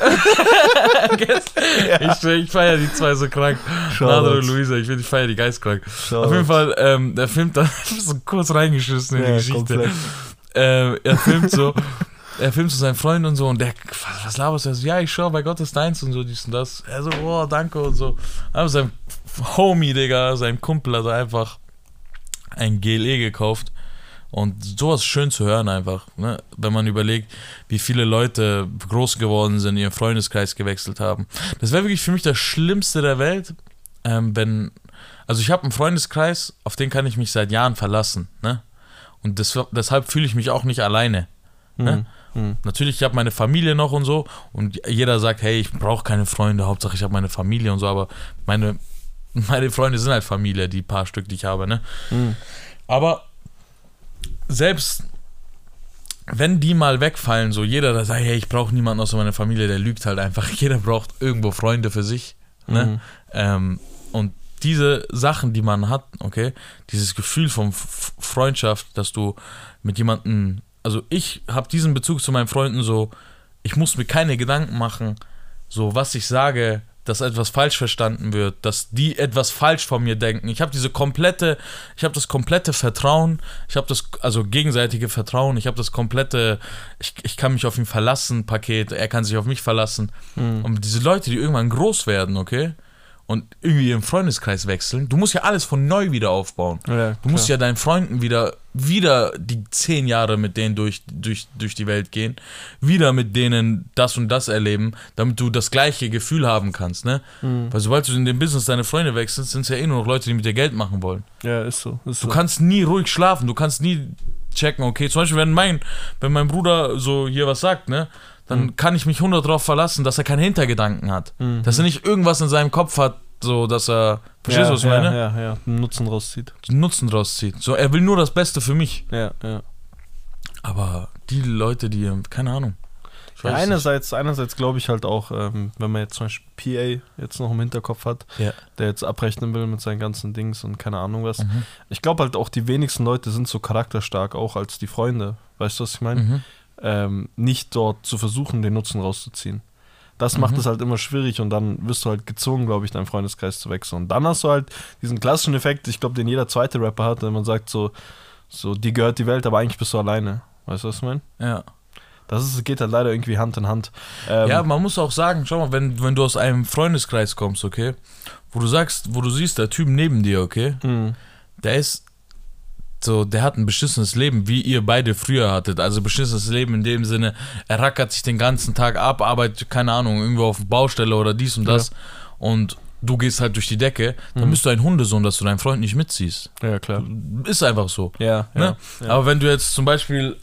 Ich, ich feiere die zwei so krank. Nader und Luisa, ich, ich feiere die geistkrank. Auf jeden Fall, ähm, der filmt da so kurz reingeschissen in die Ja, Geschichte. komplett. Ähm, er filmt so, er filmt so seinen Freund und so und der, was, was laberst du? Er so, ja, ich schau, bei Gott ist deins und so, dies und das. Er so, oh, danke und so. Aber sein Homie, Digga, sein Kumpel hat einfach ein GLE gekauft. Und sowas schön zu hören einfach, ne? wenn man überlegt, wie viele Leute groß geworden sind, ihren Freundeskreis gewechselt haben. Das wäre wirklich für mich das Schlimmste der Welt, ähm, wenn also ich habe einen Freundeskreis, auf den kann ich mich seit Jahren verlassen, ne? Und das, deshalb fühle ich mich auch nicht alleine. Ne? Mhm. Natürlich, ich habe meine Familie noch und so und jeder sagt, hey, ich brauche keine Freunde, Hauptsache ich habe meine Familie und so, aber meine, (laughs) meine Freunde sind halt Familie, die paar Stück, die ich habe, ne? Mhm. Aber selbst wenn die mal wegfallen, so jeder, der sagt, hey, ich brauche niemanden außer meiner Familie, der lügt halt einfach. (laughs) Jeder braucht irgendwo Freunde für sich. Ne? Mhm. Ähm, und diese Sachen, die man hat, okay, dieses Gefühl von Freundschaft, dass du mit jemandem, also ich habe diesen Bezug zu meinen Freunden so, ich muss mir keine Gedanken machen, so was ich sage, dass etwas falsch verstanden wird, dass die etwas falsch von mir denken. Ich habe diese komplette, ich habe das komplette Vertrauen, ich habe das, also gegenseitige Vertrauen, ich habe das komplette, ich, ich kann mich auf ihn verlassen, Paket, er kann sich auf mich verlassen. Mhm. Und diese Leute, die irgendwann groß werden, okay, und irgendwie ihren Freundeskreis wechseln, du musst ja alles von neu wieder aufbauen. Ja, Du musst ja deinen Freunden wieder, wieder die zehn Jahre mit denen durch, durch, durch die Welt gehen, wieder mit denen das und das erleben, damit du das gleiche Gefühl haben kannst, ne? Mhm. Weil sobald du in dem Business deine Freunde wechselst, sind es ja eh nur noch Leute, die mit dir Geld machen wollen. ja, ist so. Ist Du so. kannst nie ruhig schlafen, du kannst nie checken, okay, zum Beispiel, wenn mein, wenn mein Bruder so hier was sagt, ne? Dann kann ich mich 100 drauf verlassen, dass er keine Hintergedanken hat. Mhm. Dass er nicht irgendwas in seinem Kopf hat, so dass er, verstehst ja, du, was ich ja, meine? Ja, ja, Nutzen rauszieht. Nutzen draus zieht. So, er will nur das Beste für mich. Ja, ja. Aber die Leute, die, keine Ahnung. Ja weiß nicht. einerseits, einerseits glaube ich halt auch, ähm, wenn man jetzt zum Beispiel PA jetzt noch im Hinterkopf hat, Ja. der jetzt abrechnen will mit seinen ganzen Dings und keine Ahnung was. Mhm. Ich glaube halt auch, die wenigsten Leute sind so charakterstark auch als die Freunde. Weißt du, was ich meine? Mhm. Ähm, nicht dort zu versuchen, den Nutzen rauszuziehen. Das macht Mhm. es halt immer schwierig und dann wirst du halt gezwungen, glaube ich, deinen Freundeskreis zu wechseln. Und dann hast du halt diesen klassischen Effekt, ich glaube, den jeder zweite Rapper hat, wenn man sagt so, so, dir gehört die Welt, aber eigentlich bist du alleine. Weißt du, was ich meine? Ja. Das ist, geht halt leider irgendwie Hand in Hand. Ähm, ja, man muss auch sagen, schau mal, wenn, wenn du aus einem Freundeskreis kommst, okay, wo du sagst, wo du siehst, der Typ neben dir, okay, mh, der ist so, der hat ein beschissenes Leben, wie ihr beide früher hattet. Also beschissenes Leben in dem Sinne, er rackert sich den ganzen Tag ab, arbeitet, keine Ahnung, irgendwo auf Baustelle oder dies und das. Und du gehst halt durch die Decke, dann Mhm. bist du ein Hundesohn, dass du deinen Freund nicht mitziehst. ja, klar. Ist einfach so. Ja, Ne? ja. Aber wenn du jetzt zum Beispiel,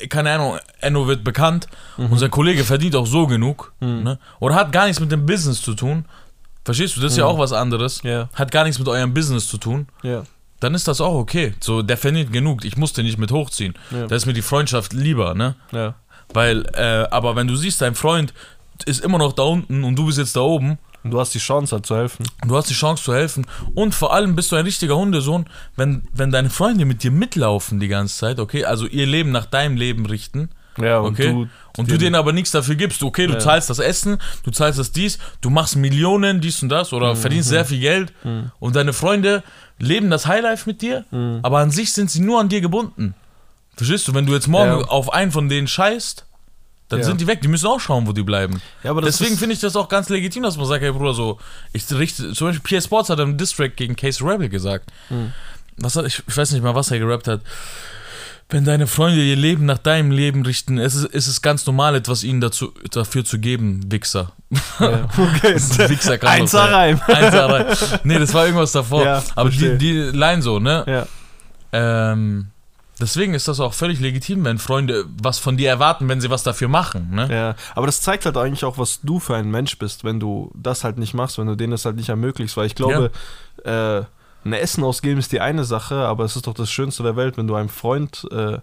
äh, keine Ahnung, Enno wird bekannt und sein Kollege verdient auch so genug, Mhm. ne? oder hat gar nichts mit dem Business zu tun, verstehst du, das ist ja Mhm. auch was anderes, Ja, hat gar nichts mit eurem Business zu tun, ja, dann ist das auch okay. So, der verdient genug, ich muss den nicht mit hochziehen. ja, Da ist mir die Freundschaft lieber, ne? ja. Weil, äh, aber wenn du siehst, dein Freund ist immer noch da unten und du bist jetzt da oben, Und du hast die Chance halt zu helfen. Du hast die Chance zu helfen und vor allem bist du ein richtiger Hundesohn, wenn, wenn deine Freunde mit dir mitlaufen die ganze Zeit, okay? Also ihr Leben nach deinem Leben richten Ja, und Okay. du. und du denen aber nichts dafür gibst. Okay, du Ja. zahlst das Essen, du zahlst das dies, du machst Millionen, dies und das oder verdienst sehr viel Geld Mhm. und deine Freunde leben das Highlife mit dir, Mhm. aber an sich sind sie nur an dir gebunden. Verstehst du? Wenn du jetzt morgen Ja. auf einen von denen scheißt, dann Ja. sind die weg. Die müssen auch schauen, wo die bleiben. Ja, Deswegen finde ich das auch ganz legitim, dass man sagt, hey Bruder, so, ich richte, zum Beispiel PS Sports hat im Distrack gegen Case Rebel gesagt. Mhm. Was hat, ich, ich weiß nicht mal, was er gerappt hat. Wenn deine Freunde ihr Leben nach deinem Leben richten, ist es, ist es ganz normal, etwas ihnen dazu, dafür zu geben, Wichser. Ja, (laughs) okay. Wichser kann Eins. Einser Reim. Nee, das war irgendwas davor. Ja, Aber verstehe. die, die Line so, ne? Ja, Ähm, deswegen ist das auch völlig legitim, wenn Freunde was von dir erwarten, wenn sie was dafür machen, ne? ja. Aber das zeigt halt eigentlich auch, was du für ein Mensch bist, wenn du das halt nicht machst, wenn du denen das halt nicht ermöglicht. Weil ich glaube, äh, ein Essen ausgeben ist die eine Sache, aber es ist doch das Schönste der Welt, wenn du einem Freund äh,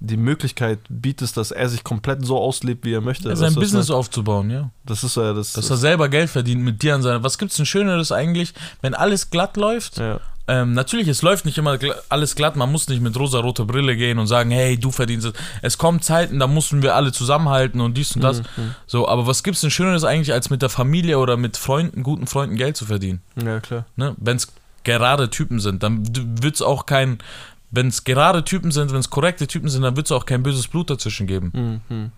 die Möglichkeit bietest, dass er sich komplett so auslebt, wie er möchte. Ja, sein Business meine? aufzubauen, ja. Das ist ja das. Dass er selber Geld verdient mit dir an seiner. Was gibt's denn Schöneres eigentlich, wenn alles glatt läuft? ja. Ähm, natürlich, es läuft nicht immer gl alles glatt. Man muss nicht mit rosa-roter Brille gehen und sagen, hey, du verdienst es. Es kommen Zeiten, da mussten wir alle zusammenhalten und dies und das. Mhm. So, aber was gibt's denn Schöneres eigentlich, als mit der Familie oder mit Freunden, guten Freunden Geld zu verdienen? Ja, klar. Ne? Wenn es gerade Typen sind, dann wird es auch kein. Wenn es gerade Typen sind, wenn es korrekte Typen sind, dann wird es auch kein böses Blut dazwischen geben. Mhm.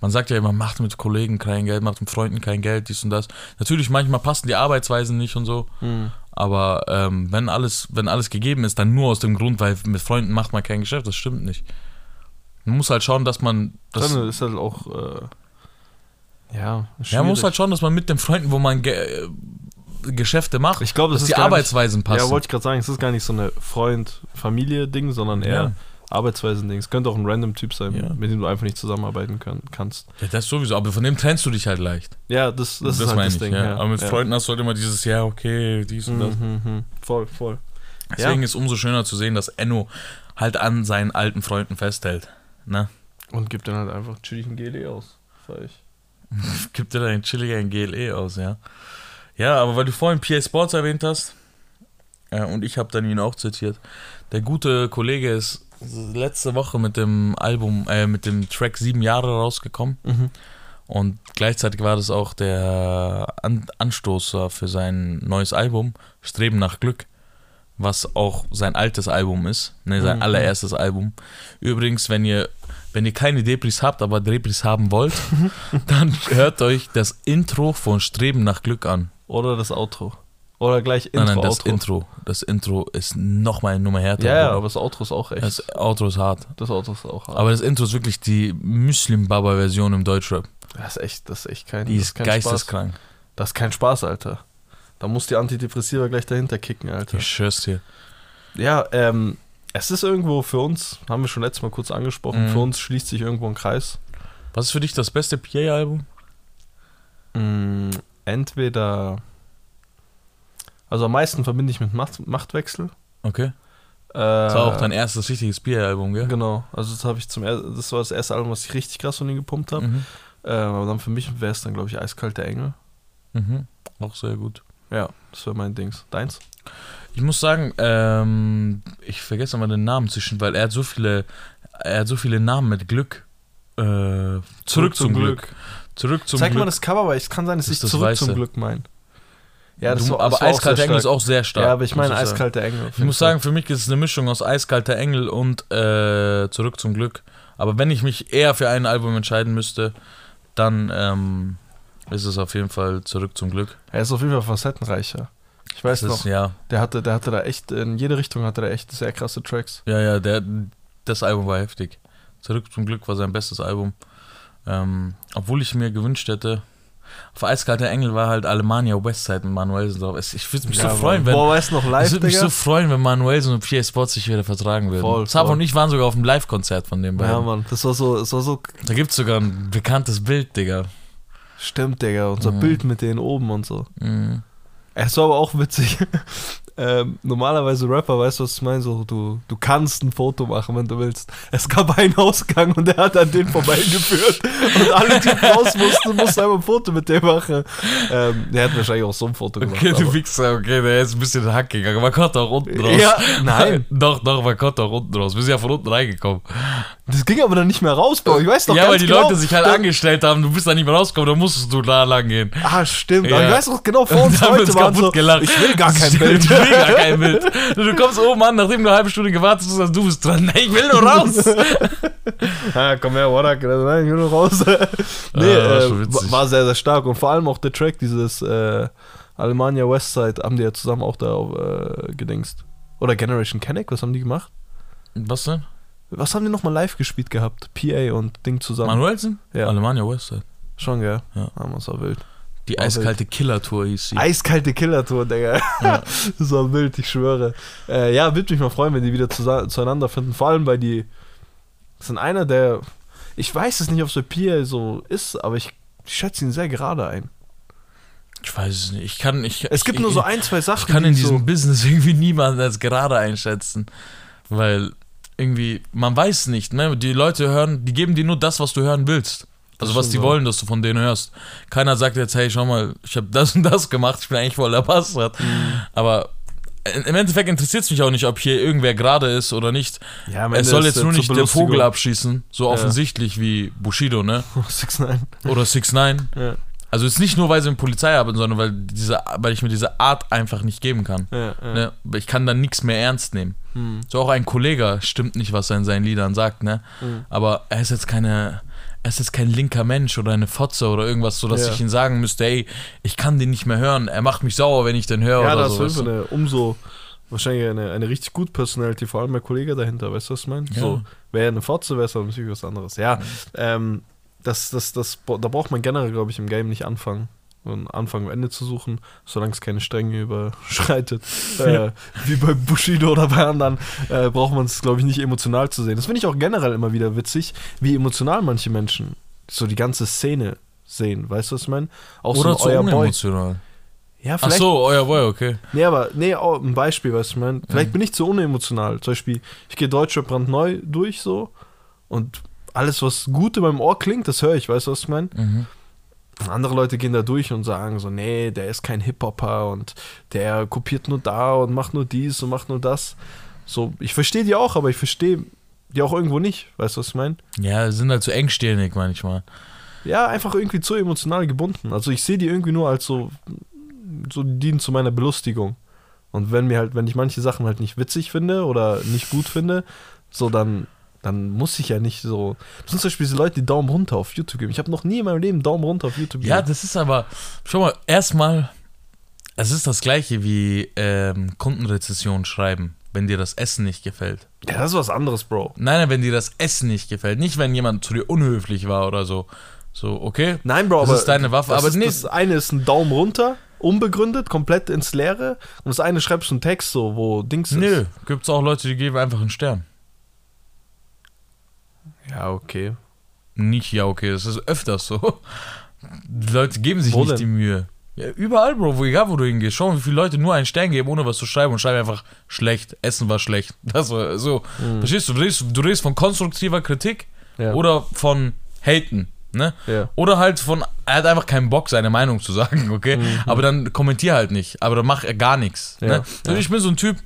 Man sagt ja immer, macht mit Kollegen kein Geld, macht mit Freunden kein Geld, dies und das. Natürlich, manchmal passen die Arbeitsweisen nicht und so. Mhm. Aber ähm, wenn, alles, wenn alles gegeben ist, dann nur aus dem Grund, weil mit Freunden macht man kein Geschäft, das stimmt nicht. Man muss halt schauen, dass man. Das, Dann ist halt auch. Äh, ja, ja, man muss schwierig. halt schauen, dass man mit den Freunden, wo man ge Geschäfte macht, Ich glaube, das dass ist die gar nicht- Arbeitsweisen passen. Ja, wollte ich gerade sagen, es ist gar nicht so eine Freund-Familie-Ding, sondern eher Ja. Arbeitsweisen-Ding. Es könnte auch ein random Typ sein, Ja. mit dem du einfach nicht zusammenarbeiten kann, kannst. Ja, das sowieso, aber von dem trennst du dich halt leicht. Ja, das, das, ist halt das ich, Ding. ja. Aber mit. Freunden hast du halt immer dieses, ja, okay, dies und das. Mhm, mhm. Voll, voll. Deswegen ist umso schöner zu sehen, dass Enno halt an seinen alten Freunden festhält. Ne? Und gibt dann halt einfach chillig ein GLE aus. Ich. (laughs) Gibt dir dein chilliger in GLE aus, ja. Ja, aber weil du vorhin PA Sports erwähnt hast, äh, und ich habe dann ihn auch zitiert, der gute Kollege ist letzte Woche mit dem Album, äh, mit dem Track Sieben Jahre rausgekommen. Mhm. Und gleichzeitig war das auch der An Anstoßer für sein neues Album, Streben nach Glück, was auch sein altes Album ist, ne, sein Mhm. allererstes Album. Übrigens, wenn ihr, wenn ihr keine Depris habt, aber Depris haben wollt, (laughs) dann hört euch das Intro von Streben nach Glück an. Oder das Outro. Oder gleich Intro, nein, nein, das Outro. Intro. Das Intro ist nochmal eine Nummer härter. Ja, ja, aber das Outro ist auch echt. Das, das Outro ist hart. Outro ist auch hart. Aber das Intro ist wirklich die Muslim-Baba-Version im Deutschrap. das ist echt, das ist echt kein, Die das ist kein Spaß. geisteskrank. Das ist kein Spaß, Alter. Da muss die Antidepressiva gleich dahinter kicken, Alter. Ich schwör's dir. Ja, ähm, es ist irgendwo für uns, haben wir schon letztes Mal kurz angesprochen, Mhm. für uns schließt sich irgendwo ein Kreis. Was ist für dich das beste PA-Album? Mm, entweder, also am meisten verbinde ich mit Macht, Machtwechsel. Okay. Äh, Das war auch dein erstes richtiges PA-Album, gell? Genau, also das habe ich zum er das war das erste Album, was ich richtig krass von ihm gepumpt habe. Mhm. Äh, aber dann für mich wäre es dann, glaube ich, Eiskalte Engel. Mhm. Auch sehr gut. Ja, das wäre mein Dings. Deins? Ich muss sagen, ähm, ich vergesse immer den Namen zwischen, weil er hat so viele, er hat so viele Namen mit Glück. Äh, zurück, zum, Glück. Zurück zum Zeig Glück. mal das Cover, weil es kann sein, dass Das ich das zurück zum Weiße. Glück mein. Ja, das du, war, aber das war auch Eiskalte sehr Engel ist auch sehr stark. Ja, aber ich meine muss sagen. Eiskalte Engel. Ich muss sagen, für mich ist es eine Mischung aus Eiskalter Engel und äh, Zurück zum Glück. Aber wenn ich mich eher für ein Album entscheiden müsste, dann ähm, ist es auf jeden Fall Zurück zum Glück. er ist auf jeden Fall facettenreicher. Ich weiß Das noch, ist, ja, der hatte, der hatte da echt, in jede Richtung hatte er echt sehr krasse Tracks. ja, ja, der, das Album war heftig. Zurück zum Glück war sein bestes Album. Ähm, obwohl ich mir gewünscht hätte, auf Eiskalter Engel war halt Alemania Westside und Manuelsen drauf. Ich würde mich so freuen, wenn. Boah, weißt du noch Ich würde mich so freuen, wenn Manuelsen und PA Sports sich wieder vertragen würden. Voll, Savo voll. und ich waren sogar auf dem Live-Konzert von den beiden. ja, Mann, das war so, das war so, Da gibt es sogar ein bekanntes Bild, Digga. stimmt, Digga, unser Mhm. Bild mit denen oben und so. Mhm. Es war aber auch witzig. Ähm, normalerweise Rapper, weißt du, was ich meine? So, du, du kannst ein Foto machen, wenn du willst. Es gab einen Ausgang und der hat an den vorbeigeführt. und alle, die raus mussten, mussten einfach ein Foto mit dem machen. Ähm, der hat wahrscheinlich auch so ein Foto gemacht. Okay, du Wichser, okay, der ist ein bisschen hack gegangen. Man konnte auch unten raus. Ja, nein. (laughs) doch, doch, man konnte auch unten raus. Wir sind ja von unten reingekommen. Das ging aber dann nicht mehr raus, Bro. Ich weiß noch ja, ganz weil die genau, Leute sich halt da- angestellt haben, du bist da nicht mehr rausgekommen, dann musstest du da lang gehen. Ah, stimmt. Ja. Ich weiß noch genau, vor uns Da haben wir Leute waren so, gelacht. ich will gar kein (laughs) Ich Bild. will gar kein Bild. Du kommst oben an, nachdem du eine halbe Stunde gewartet hast, sagst du bist dran. Nee, (laughs) ich will nur raus. ah, komm her, Wadak. Nein, ich will nur raus. nee, Ah, war äh, war sehr, sehr stark. Und vor allem auch der Track, dieses äh, Alemannia Westside, haben die ja zusammen auch da äh, gedingst. Oder Generation Canic, was haben die gemacht? Was denn? Was haben die nochmal live gespielt gehabt? PA und Ding zusammen. Manuelsen? Ja. Alemannia Westside. Schon, gell? Ja. Ah, das war wild. Die War eiskalte Killer-Tour hieß sie. Eiskalte Killer-Tour, Digga. Ja. (laughs) Das war wild, ich schwöre. Äh, ja, würde mich mal freuen, wenn die wieder zueinander finden. Vor allem, weil die sind einer der. Ich weiß es nicht, ob so Pierre so ist, aber ich schätze ihn sehr gerade ein. Ich weiß es nicht. Ich kann, ich, Es gibt ich, nur so ein, zwei Sachen. Ich kann in diesem so, Business (laughs) irgendwie niemanden als gerade einschätzen. Weil irgendwie, man weiß nicht, ne? Die Leute hören, die geben dir nur das, was du hören willst. Also was die so. wollen, dass du von denen hörst. Keiner sagt jetzt, hey, schau mal, ich habe das und das gemacht, ich bin eigentlich voll der Bastard. Mhm. Aber im Endeffekt interessiert es mich auch nicht, ob hier irgendwer gerade ist oder nicht. ja, Es soll jetzt nur nicht der. Vogel abschießen, so Ja. offensichtlich wie Bushido, ne? (laughs) 6ix9ine. Oder 6 9 Ja, Also es ist nicht nur, weil sie mit Polizei arbeiten, sondern weil, diese, weil ich mir diese Art einfach nicht geben kann. ja, ja. Ne? Ich kann dann nichts mehr ernst nehmen. Hm. So auch ein Kollege stimmt nicht, was er in seinen Liedern sagt, ne? Mhm. Aber er ist jetzt keine, er ist jetzt kein linker Mensch oder eine Fotze oder irgendwas, so dass Ja. ich ihn sagen müsste, ey, ich kann den nicht mehr hören. Er macht mich sauer, wenn ich den höre Ja, oder das so. ist eine umso wahrscheinlich eine, eine richtig gute Personality, vor allem der Kollege dahinter, weißt du, was ich meine? Ja. So, wäre eine Fotze, wäre es natürlich was anderes. Ja, ähm, das, das, das, da braucht man generell, glaube ich, im Game nicht anfangen. und Anfang Ende zu suchen, solange es keine Stränge (laughs) überschreitet. (laughs) äh, wie bei Bushido oder bei anderen, äh, braucht man es, glaube ich, nicht emotional zu sehen. Das finde ich auch generell immer wieder witzig, wie emotional manche Menschen so die ganze Szene sehen. Weißt du, was ich meine? Auch Oder so euer Boy. unemotional. Ja, Ach vielleicht. so, euer Boy, okay. Nee, aber, nee, oh, ein Beispiel, weißt du, ich meine, vielleicht Mhm. bin ich zu unemotional. Zum Beispiel, ich gehe Deutschrap brandneu durch so und alles, was gut in meinem Ohr klingt, das höre ich, weißt du, was ich meine? Mhm. Andere Leute gehen da durch und sagen so, nee, der ist kein Hip-Hopper und der kopiert nur da und macht nur dies und macht nur das. So, ich verstehe die auch, aber ich verstehe die auch irgendwo nicht, weißt du, was ich meine? Ja, sind halt zu engstirnig manchmal. Ja, einfach irgendwie zu emotional gebunden. Also ich sehe die irgendwie nur als so, so die dienen zu meiner Belustigung. Und wenn mir halt, wenn ich manche Sachen halt nicht witzig finde oder nicht gut finde, so dann, dann muss ich ja nicht so. Das sind zum Beispiel diese Leute, die Daumen runter auf YouTube geben. Ich habe noch nie in meinem Leben Daumen runter auf YouTube Ja, gegeben. das ist aber, schau mal, erstmal, es ist das gleiche wie ähm, Kundenrezession schreiben, wenn dir das Essen nicht gefällt. Ja, das ist was anderes, Bro. Nein, nein, wenn dir das Essen nicht gefällt. Nicht, wenn jemand zu dir unhöflich war oder so. So, okay. Nein, Bro, Das aber ist deine Waffe, Das aber ist, nee. Das eine ist ein Daumen runter, unbegründet, komplett ins Leere. Und das eine schreibst du einen Text so, wo Dings ist. Nö, gibt's auch Leute, die geben einfach einen Stern. Ja, okay. Nicht, ja, okay, das ist öfters so. Die Leute geben sich Wo nicht denn? die Mühe. Ja, überall, Bro, wo, egal wo du hingehst. Schau, wie viele Leute nur einen Stern geben, ohne was zu schreiben und schreiben einfach schlecht. Essen war schlecht. (laughs) Das war so. Verstehst du? Du redest, du redest von konstruktiver Kritik Mhm. Ja. oder von Haten. Ne? Ja. Oder halt von, er hat einfach keinen Bock, seine Meinung zu sagen, okay? Mhm. Aber dann kommentier halt nicht. Aber dann mach er gar nichts. Ne? Also ich bin so ein Typ,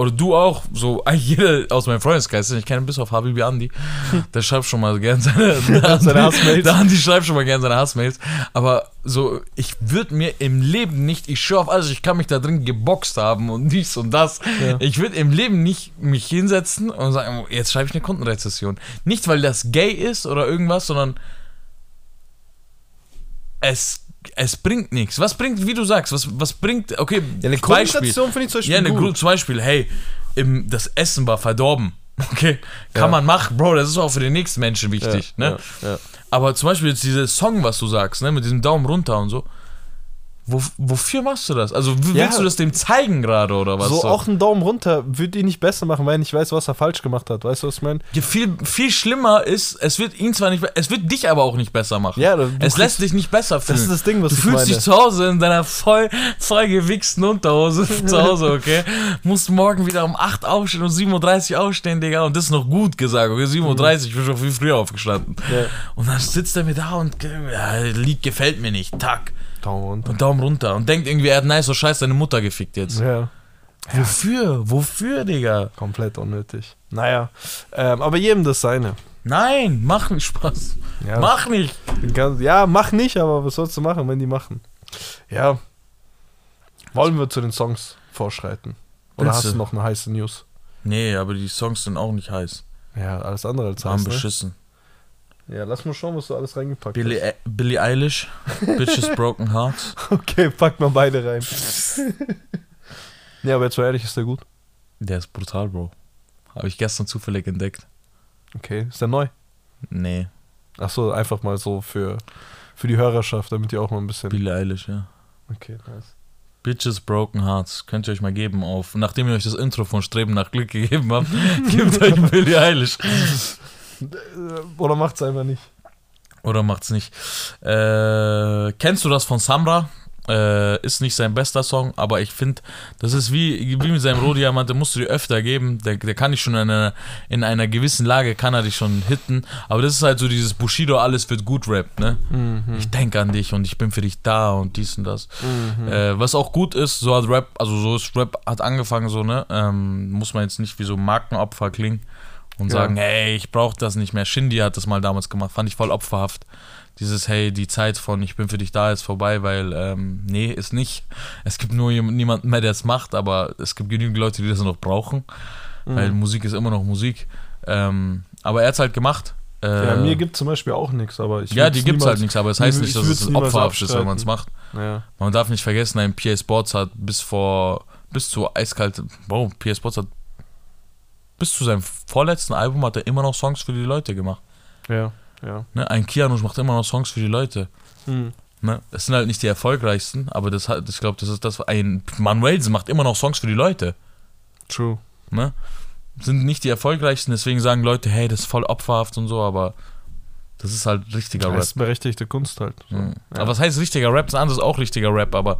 oder du auch, so eigentlich (laughs) jeder aus meinem Freundeskreis, ich kenne bis auf Habibi Andi, (laughs) der schreibt schon mal gern seine, (laughs) Seine Hassmails. Der Andi schreibt schon mal gern seine Hassmails. Aber so, ich würde mir im Leben nicht, ich schwöre auf alles, ich kann mich da drin geboxt haben und dies und das. Ja. Ich würde im Leben nicht mich hinsetzen und sagen, jetzt schreibe ich eine Kundenrezession. Nicht, weil das gay ist oder irgendwas, sondern es, es bringt nichts. Was bringt, wie du sagst, was, was bringt, okay, Ja, eine. Kommunikation finde ich zum Beispiel Ja, eine gut. Zum Beispiel, hey, im, das Essen war verdorben. (laughs) Okay, kann Ja. man machen, Bro, das ist auch für den nächsten Menschen wichtig, ja, ne? Aber zum Beispiel jetzt dieser Song, was du sagst, ne, mit diesem Daumen runter und so. Wo, wofür machst du das? Also w- Ja. willst du das dem zeigen gerade oder was? So, auch ein Daumen runter würde ihn nicht besser machen, weil er nicht weiß, was er falsch gemacht hat. Weißt du, was ich meine? Ja, viel, viel schlimmer ist, es wird ihn zwar nicht, es wird dich aber auch nicht besser machen. Ja, es lässt dich nicht besser fühlen. Das ist das Ding, was Du ich fühlst meine. dich zu Hause in deiner voll, voll gewichsten Unterhose (laughs) zu Hause, okay? Musst morgen wieder um 8 aufstehen und 7.30 Uhr aufstehen, Digga. Und das ist noch gut gesagt, okay? 7.30 Uhr, ich bin schon viel früher aufgestanden. Ja. Und dann sitzt er mir da und, ja, Lied gefällt mir nicht, tack. Daumen runter. Und Daumen runter. Und denkt irgendwie, er hat nice, so scheiß seine Mutter gefickt jetzt. Ja, Wofür? Wofür, Digga? komplett unnötig. Naja, ähm, aber jedem das seine. Nein, mach nicht Spaß. Ja, Mach nicht. ja, mach nicht, aber was sollst du machen, wenn die machen? Ja. Wollen wir zu den Songs vorschreiten? Oder Willst hast du noch eine heiße News? Nee, aber die Songs sind auch nicht heiß. Ja, alles andere als Haben heiß, ne? beschissen. Ja, lass mal schauen, was du alles reingepackt Billie, E- Billie Eilish, Bitches (laughs) Broken Hearts. hast. Okay, pack mal beide rein. ja, aber jetzt mal ehrlich, ist der gut? Der ist brutal, Bro. Habe ich gestern zufällig entdeckt. Okay, ist der neu? Nee, Ach so, einfach mal so für, für die Hörerschaft, damit ihr auch mal ein bisschen... Billie Eilish, ja. Okay, nice. Bitches Broken Hearts. Könnt ihr euch mal geben auf. Nachdem ihr euch das Intro von Streben nach Glück gegeben habt, (laughs) gebt euch Billie Eilish. Äh, Oder macht's einfach nicht? Oder macht's nicht. Äh, kennst du das von Samra? Äh, ist nicht sein bester Song, aber ich finde, das ist wie, wie mit seinem Rohdiamant, der musst du dir öfter geben. Der, der kann dich schon in einer, in einer gewissen Lage, kann er dich schon hitten. Aber das ist halt so dieses Bushido, alles wird gut Rap, ne? Mhm. Ich denke an dich und ich bin für dich da und dies und das. Mhm. Äh, was auch gut ist, so hat Rap, also so ist Rap hat angefangen, so, ne? Ähm, muss man jetzt nicht wie so Markenopfer klingen und Ja. sagen, hey, ich brauche das nicht mehr. Shindy hat das mal damals gemacht, fand ich voll opferhaft. Dieses, hey, die Zeit von ich bin für dich da ist vorbei, weil, ähm, nee, ist nicht. Es gibt nur niemanden mehr, der es macht, aber es gibt genügend Leute, die das noch brauchen, Mhm. weil Musik ist immer noch Musik. Ähm, aber er hat es halt gemacht. Äh, Ja, mir gibt zum Beispiel auch nichts, aber ich ja, die gibt's halt niemals- nichts, aber es heißt ich nicht, dass es opferhaft ist, wenn man es macht. Ja. Man darf nicht vergessen, ein PA Sports hat bis vor, bis zu eiskalt, wow, PA Sports hat bis zu seinem vorletzten Album hat er immer noch Songs für die Leute gemacht. Ja, ja. Ne? Ein Kianush macht immer noch Songs für die Leute. Mhm. Ne? Das sind halt nicht die erfolgreichsten, aber das hat, ich glaube, das ist das, ein Manuelsen macht immer noch Songs für die Leute. True. Ne? Sind nicht die erfolgreichsten, deswegen sagen Leute, hey, das ist voll opferhaft und so, aber das ist halt richtiger Das Rap. ist berechtigte Kunst halt. So. Mhm. Ja. Aber was heißt richtiger Rap? Das andere ist auch richtiger Rap, aber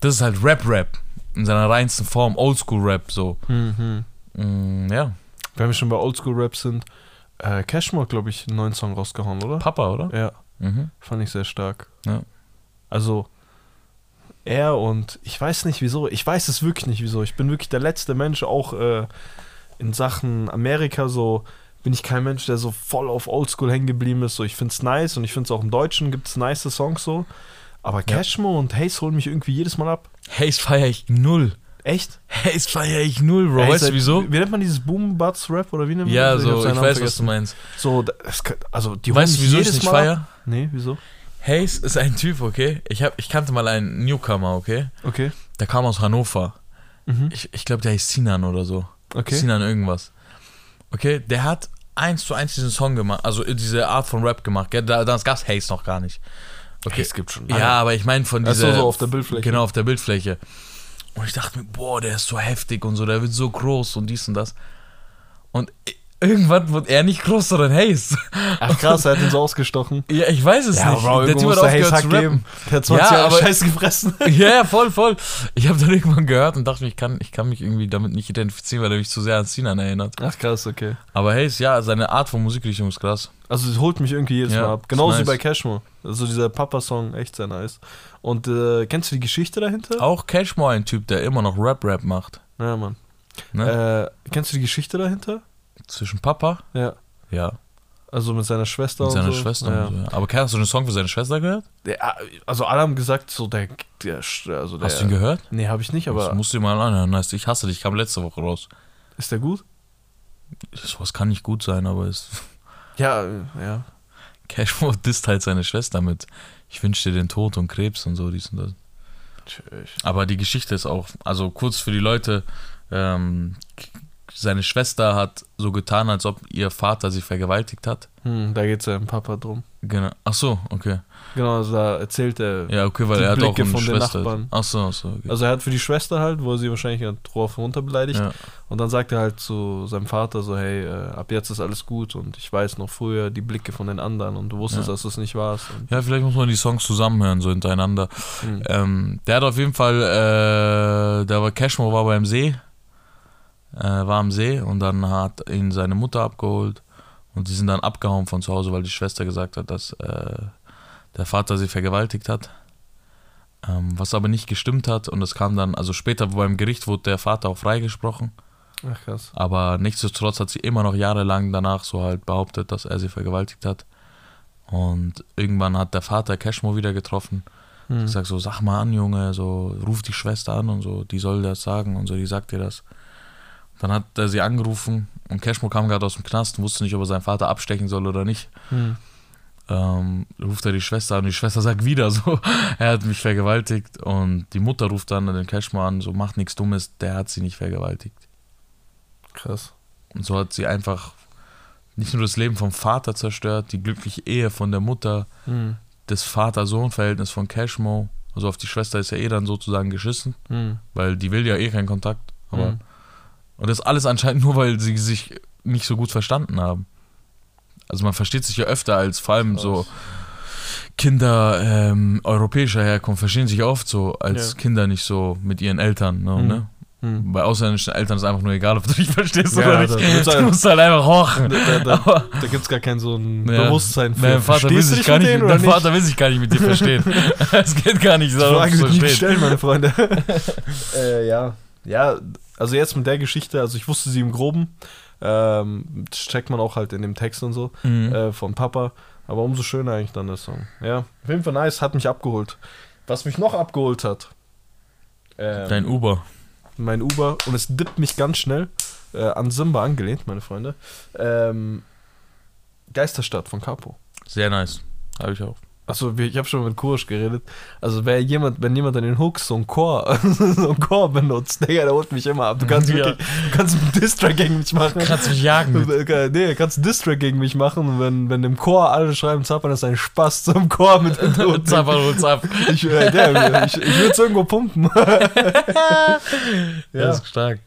das ist halt Rap-Rap. In seiner reinsten Form, Oldschool-Rap, so. Mhm. Mm, ja, Wenn wir schon bei Oldschool-Rap sind, äh, Cashmore, glaube ich, einen neuen Song rausgehauen, oder? Papa, oder? Ja, Mhm. fand ich sehr stark. Ja. Also, er und ich weiß nicht wieso, ich weiß es wirklich nicht wieso. Ich bin wirklich der letzte Mensch, auch äh, in Sachen Amerika so, bin ich kein Mensch, der so voll auf Oldschool hängen geblieben ist. So, ich finde es nice und ich finde es auch im Deutschen gibt es nice Songs so. Aber Cashmore und Haze holen mich irgendwie jedes Mal ab. Haze feier ich null. Echt? (laughs) Haze feier ich null, Bro. Ey, weißt du wieso? Wie nennt man dieses Boom Butts Rap oder wie nennt man Ja, das? hab so, ich Namen weiß, was vergessen. du meinst. So, das, also die Weißt du, wieso ich nicht feier? Nee, wieso? Haze ist ein Typ, okay? Ich, hab, ich kannte mal einen Newcomer, okay? Okay. Der kam aus Hannover. Mhm. Ich, ich glaube, der heißt Sinan oder so. Okay. Sinan irgendwas. Okay, der hat eins zu eins diesen Song gemacht, also diese Art von Rap gemacht. Gell? Da, das gab es Haze noch gar nicht. Okay. Haze gibt schon. Ja, aber ich meine von Ach so, dieser. so auf der Bildfläche. Genau, auf der Bildfläche. Und ich dachte mir, boah, der ist so heftig und so, der wird so groß und dies und das. Und irgendwann wird er nicht groß, sondern Haze. Ach krass, er hat ihn so (laughs) ausgestochen. Ja, ich weiß es nicht. der Typ hat aufgehört zu rappen. Der hat 20 Ja, Jahre aber- Scheiß gefressen. (laughs) Ja, ja, voll, voll. Ich habe dann irgendwann gehört und dachte mir, ich kann, ich kann mich irgendwie damit nicht identifizieren, weil er mich zu sehr an Sinan erinnert. Ach krass, okay. Aber Haze, ja, seine Art von Musikrichtung ist krass. Also es holt mich irgendwie jedes Ja, Mal ab. ist Genauso wie nice. bei Cashmore. Also dieser Papa-Song, echt sehr nice. Und äh, kennst du die Geschichte dahinter? Auch Cashmore ein Typ, der immer noch Rap-Rap macht. Ja, Mann. Ne? Äh, kennst du die Geschichte dahinter? Zwischen Papa, Ja. ja, Also mit seiner Schwester mit und seiner so. Schwester. Ja. Und so. Aber hast du den Song für seine Schwester gehört? Der, also alle haben gesagt, so der, der also der, Hast du ihn gehört? Nee, habe ich nicht, das aber musst du dir mal anhören. Heißt, Ich hasse dich, kam letzte Woche raus. ist der gut? Sowas kann nicht gut sein, aber es. Ja, äh, ja. Cashmore (laughs) disst halt seine Schwester mit. Ich wünsche dir den Tod und Krebs und so, dies und das. Tschüss. Aber die Geschichte ist auch, also kurz für die Leute, ähm, seine Schwester hat so getan, als ob ihr Vater sie vergewaltigt hat. Hm, da geht es ja im Papa drum. Genau. Ach so, okay. Genau, also da erzählt er. Ja, okay, weil Die er hat auch Blicke eine von den Schwester. Nachbarn. Ach so, ach so, okay. Also er hat für die Schwester halt, wo er sie wahrscheinlich drauf runter beleidigt. ja. Und dann sagt er halt zu seinem Vater so, hey, äh, ab jetzt ist alles gut und ich weiß noch früher die Blicke von den anderen und du wusstest, Ja. dass du es nicht warst. Ja, vielleicht muss man die Songs zusammenhören, so hintereinander. hm. Ähm, der hat auf jeden Fall, äh, der war Cashmore war beim See, war am See und dann hat ihn seine Mutter abgeholt und die sind dann abgehauen von zu Hause, weil die Schwester gesagt hat, dass äh, der Vater sie vergewaltigt hat. Ähm, was aber nicht gestimmt hat und es kam dann, also später beim Gericht wurde der Vater auch freigesprochen, Ach krass. aber nichtsdestotrotz hat sie immer noch jahrelang danach so halt behauptet, dass er sie vergewaltigt hat. Und irgendwann hat der Vater Cashmore wieder getroffen Hm. ich sag so, sag mal an, Junge, so, ruf die Schwester an und so, die soll das sagen und so, die sagt dir das. Dann hat er sie angerufen und Cashmo kam gerade aus dem Knast und wusste nicht, ob er seinen Vater abstechen soll oder nicht. Hm. Ähm, ruft er die Schwester an und die Schwester sagt wieder so, (laughs) er hat mich vergewaltigt und die Mutter ruft dann den Cashmo an, so, macht nichts Dummes, der hat sie nicht vergewaltigt. Krass. Und so hat sie einfach nicht nur das Leben vom Vater zerstört, die glückliche Ehe von der Mutter, Hm. das Vater-Sohn-Verhältnis von Cashmo. Also auf die Schwester ist ja eh dann sozusagen geschissen. Hm. weil die will ja eh keinen Kontakt. Aber Mhm. Und das alles anscheinend nur, weil sie sich nicht so gut verstanden haben. Also man versteht sich ja öfter als vor allem so Kinder ähm, europäischer Herkunft verstehen sich oft so als Ja. Kinder nicht so mit ihren Eltern. Ne, Mhm. ne? Hm. Bei ausländischen Eltern ist einfach nur egal, ob du dich verstehst Ja, oder da- nicht. da- Du musst halt einfach hochen. Da, da, da gibt es gar kein so ein Ja. Bewusstsein für. dein Vater will sich dich gar nicht, dein oder Vater will sich gar nicht mit dir verstehen. (laughs) Es geht gar nicht Die darum, Frage wird nie gestellt, meine Freunde. äh, ja. Ja, also jetzt mit der Geschichte, also ich wusste sie im Groben. Ähm, checkt man auch halt in dem Text und so Mhm. äh, von Papa. Aber umso schöner eigentlich dann der Song. Ja, auf jeden Fall nice, hat mich abgeholt. Was mich noch abgeholt hat, ähm, Dein Uber. mein Uber, und es dippt mich ganz schnell, äh, an Simba angelehnt, meine Freunde. Ähm, Geisterstadt von Capo. Sehr nice. Habe ich auch. Also ich habe schon mit Kursch geredet. Also wer jemand, wenn jemand an den Hooks so ein Chor, (laughs) so ein Chor benutzt, Digga, der holt mich immer ab. Du kannst (laughs) Ja. wirklich, du kannst einen Distrack gegen mich machen. Kannst mich jagen mit. (laughs) Nee, du kannst einen Distrack gegen mich machen und wenn, wenn im Chor alle schreiben, Zappern ist ein Spaß zum Chor mit dem Tod. Zapper uns ab. Ich, äh, der, ich, ich würde es irgendwo pumpen. Ja. ja. Das ist stark.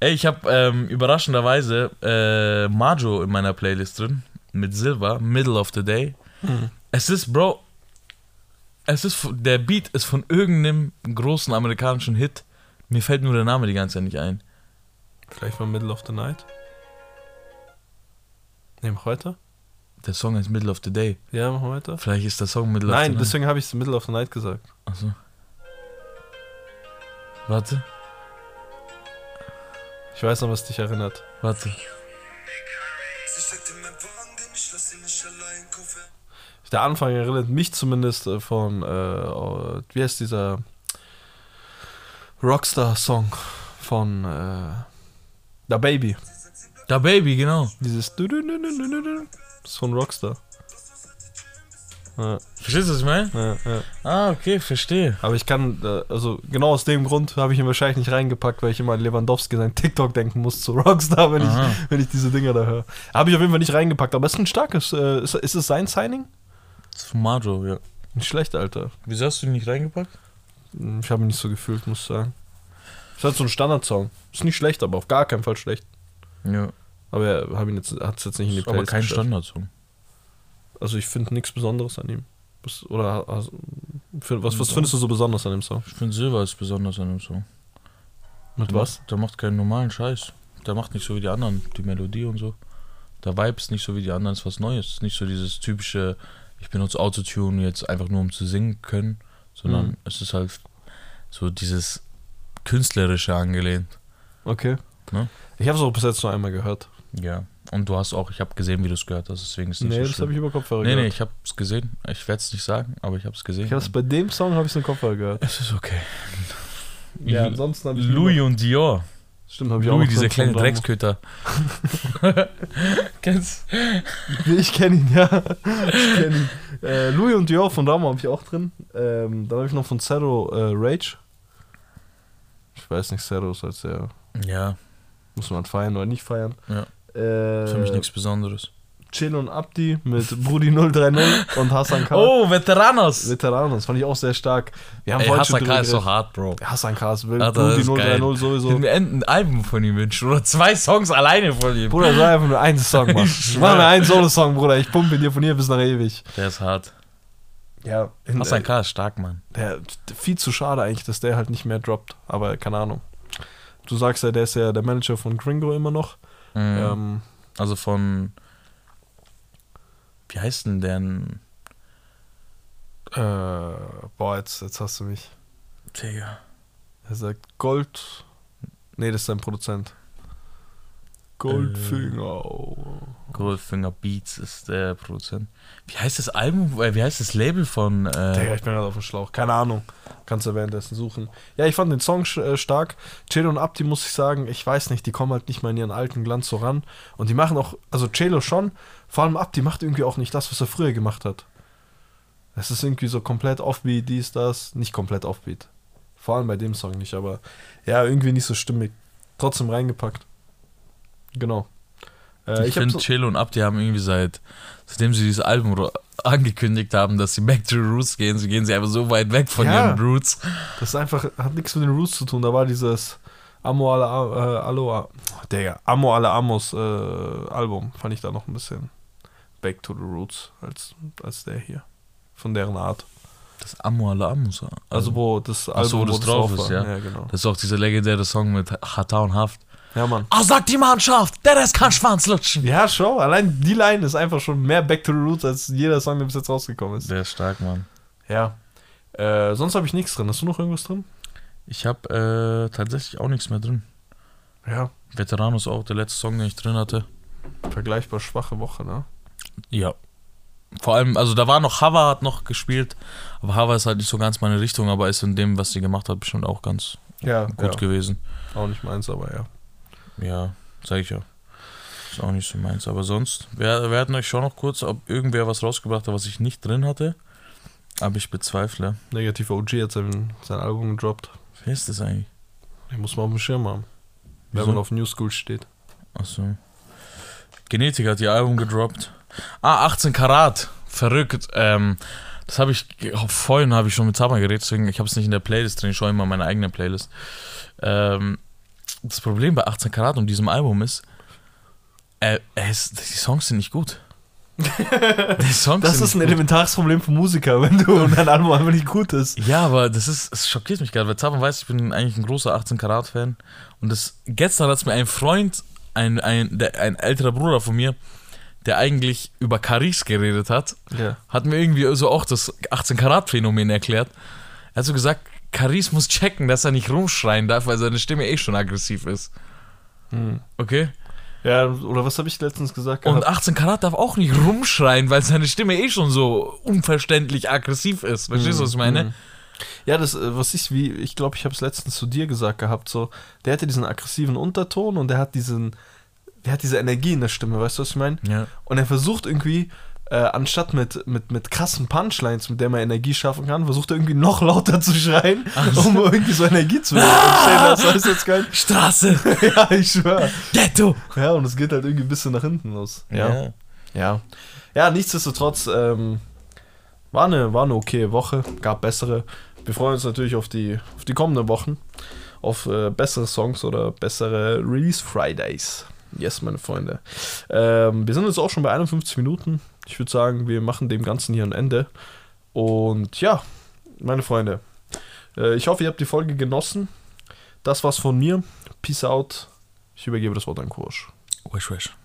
Ey, ich habe ähm, überraschenderweise äh, Majo in meiner Playlist drin. Mit Silver, Middle of the Day. Mhm. Es ist, Bro, es ist, von- der Beat ist von irgendeinem großen amerikanischen Hit. Mir fällt nur der Name die ganze Zeit nicht ein. Vielleicht mal Middle of the Night. Nee, mach weiter. Der Song ist Middle of the Day. Ja, mach weiter. Vielleicht ist der Song Middle of the Nein, Night. deswegen habe ich Middle of the Night gesagt. Achso. Warte, Ich weiß noch, was dich erinnert. warte. Sie steckte in meinem Wagen, denn ich lass sie nicht allein. Koffer. Der Anfang erinnert mich zumindest äh, von, äh, wie heißt dieser Rockstar-Song von äh, Da Baby. Da Baby, genau. Dieses du- ist von Rockstar. Ja, Verstehst du, was ich meine? ja, ja. Ah, okay, verstehe. Aber ich kann, äh, also genau aus dem Grund habe ich ihn wahrscheinlich nicht reingepackt, weil ich immer an Lewandowski sein TikTok denken muss zu Rockstar, wenn Aha. ich, wenn ich diese Dinger da höre. Habe ich auf jeden Fall nicht reingepackt, aber es ist ein starkes. Äh, ist, ist es sein Signing? Das ist von Majo, ja. Nicht schlecht, Alter. Wieso hast du ihn nicht reingepackt? Ich habe ihn nicht so gefühlt, muss ich sagen. Ist halt so ein Standardsong. Ist nicht schlecht, aber auf gar keinen Fall schlecht. Ja. Aber er hat es jetzt nicht in die Ist aber Playlist kein geschafft. Standardsong. Also ich finde nichts Besonderes an ihm. Oder also, für, was, was findest du so besonders an dem Song? Ich finde Silver ist besonders an dem Song. Mit Der was? Macht, der macht keinen normalen Scheiß. Der macht nicht so wie die anderen, die Melodie und so. Der Vibe ist nicht so wie die anderen, ist was Neues. Nicht so dieses typische, ich benutze Autotune jetzt einfach nur um zu singen können, sondern Mhm. es ist halt so dieses künstlerische angelehnt. Okay. Ne? Ich habe es auch bis jetzt nur einmal gehört. Ja. Und du hast auch, ich habe gesehen, wie du es gehört hast, deswegen ist es nicht Nee, so das habe ich über Kopfhörer Nee, nee, gehört. ich habe es gesehen. Ich werde es nicht sagen, aber ich habe es gesehen. Ich habe es bei dem Song habe ich es in Kopfhörer gehört. es ist okay. Ja, ansonsten habe ich Louis und Dior. Stimmt, habe ich auch Louis, dieser kleine. Drecksköter. (laughs) Kennst (laughs) ich kenne ihn, ja. Ich kenne ihn. Äh, Louis und Dior von Rama habe ich auch drin. Ähm, dann habe ich noch von Zero äh, Rage. Ich weiß nicht, Zero ist halt sehr. Ja, Muss man feiern oder nicht feiern. Ja. Äh, für mich nichts Besonderes. Chill und Abdi mit Brudi 030 und Hassan K. Oh, Veteranos! Veteranen, das fand ich auch sehr stark. Wir haben Ey, Hassan K ist so hart, Bro. Hassan K ist wild. Alter, Brudi das ist 030 geil. sowieso. Ich mir ein Album von ihm wünschen oder zwei Songs alleine von ihm. Bruder, soll einfach nur einen Song. (laughs) Ich Mach mir einen Solo-Song, Bruder. Ich pumpe ihn dir von hier bis nach ewig. Der ist hart. Ja. Hassan K ist stark, Mann. Der, viel zu schade eigentlich, dass der halt nicht mehr droppt. Aber keine Ahnung. Du sagst ja, der ist ja der Manager von Gringo immer noch. Mhm. Ähm, Also von. Wie heißt denn der? äh, boah, jetzt, jetzt hast du mich. Digga. Er sagt Gold. Nee, das ist sein Produzent. Goldfinger. oh. Goldfinger Beats ist der Produzent. Wie heißt das Album? äh, Wie heißt das Label von. Digga, Äh, ich bin gerade auf dem Schlauch. Keine Ahnung. Kannst du währenddessen suchen. Ja, ich fand den Song äh, stark. Celo und Abdi, muss ich sagen, ich weiß nicht, die kommen halt nicht mal in ihren alten Glanz so ran. Und die machen auch, also Celo schon, vor allem Abdi macht irgendwie auch nicht das, was er früher gemacht hat. Es ist irgendwie so komplett Offbeat, dies, das. Nicht komplett Offbeat. Vor allem bei dem Song nicht, aber ja, irgendwie nicht so stimmig. Trotzdem reingepackt. Genau. Äh, ich hab finde, so- Chelo und Abdi haben irgendwie seit, seitdem sie dieses Album angekündigt haben, dass sie back to the roots gehen, so gehen sie einfach so weit weg von Ja. ihren Roots. Das ist einfach, hat nichts mit den Roots zu tun. Da war dieses Amo alle äh, Alo, Digga, Amo alle Amos äh, Album, fand ich da noch ein bisschen back to the roots als, als der hier. Von deren Art. Das Amo alla Amos. Also, wo das Ach so, Album wo das drauf ist, ja. Ja, genau. das ist auch dieser legendäre Song mit Hata und Haft. Ja, Mann. Ah, sagt die Mannschaft, der Rest kann Schwanz lutschen. Ja, schau, allein die Line ist einfach schon mehr back to the roots als jeder Song, der bis jetzt rausgekommen ist. Der ist stark, Mann. Ja. Äh, sonst habe ich nichts drin. Hast du noch irgendwas drin? Ich habe äh, tatsächlich auch nichts mehr drin. Ja. Veteranos auch, der letzte Song, den ich drin hatte. Vergleichbar schwache Woche, ne? Ja. Vor allem, also da war noch Hava hat noch gespielt, aber Hava ist halt nicht so ganz meine Richtung, aber ist in dem, was sie gemacht hat, bestimmt auch ganz Ja, gut ja. gewesen. Auch nicht meins, aber ja. Ja, sag ich ja. Ist auch nicht so meins. Aber sonst, wir, wir hatten euch schon noch kurz, ob irgendwer was rausgebracht hat, was ich nicht drin hatte. Aber ich bezweifle. Negativ OG hat sein, sein Album gedroppt. Wer ist das eigentlich? Den muss man auf dem Schirm haben. Wenn Wieso? man auf New School steht. Achso. Genetik hat ihr Album gedroppt. Ah, 18 Karat. Verrückt. Ähm, das habe ich ge- vorhin habe ich schon mit Zama geredet, deswegen ich habe es nicht in der Playlist drin. Ich schaue immer meine eigene Playlist. Ähm, das Problem bei 18 Karat und diesem Album ist, äh, ist die Songs sind nicht gut. (laughs) Das ist ein elementares Problem für Musiker, wenn du dein Album einfach nicht gut ist. Ja, aber das ist, es schockiert mich gerade, weil Zaban weiß, ich bin eigentlich ein großer 18 Karat Fan. Und das gestern hat es mir ein Freund, ein, ein, der, ein älterer Bruder von mir, der eigentlich über Caris geredet hat, Ja. hat mir irgendwie so auch das 18 Karat Phänomen erklärt. Er hat so gesagt, Caris muss checken, dass er nicht rumschreien darf, weil seine Stimme eh schon aggressiv ist. Hm. Okay? Ja, oder was habe ich letztens gesagt? Und gehabt? 18 Karat darf auch nicht rumschreien, weil seine Stimme eh schon so unverständlich aggressiv ist. Verstehst du, was ich meine? Mhm. Ja, das, äh, was ich, wie, ich glaube, ich habe es letztens zu dir gesagt gehabt, so, der hatte diesen aggressiven Unterton und der hat diesen, der hat diese Energie in der Stimme, weißt du, was ich meine? Ja. Und er versucht irgendwie, äh, anstatt mit, mit, mit krassen Punchlines, mit der man Energie schaffen kann, versucht er irgendwie noch lauter zu schreien, um irgendwie so Energie zu entstehen. Das heißt jetzt geil. Straße, (laughs) Ja, ich schwör. Ghetto. Ja, und es geht halt irgendwie ein bisschen nach hinten los. Ja. Ja. Ja, nichtsdestotrotz, ähm, war eine, war eine okay Woche, gab bessere. Wir freuen uns natürlich auf die, auf die kommenden Wochen, auf äh, bessere Songs oder bessere Release Fridays. Yes, meine Freunde. Ähm, wir sind jetzt auch schon bei 51 Minuten. Ich würde sagen, wir machen dem Ganzen hier ein Ende. Und ja, meine Freunde, äh, ich hoffe, ihr habt die Folge genossen. Das war's von mir. Peace out. Ich übergebe das Wort an Kursch. Wesh. Stark.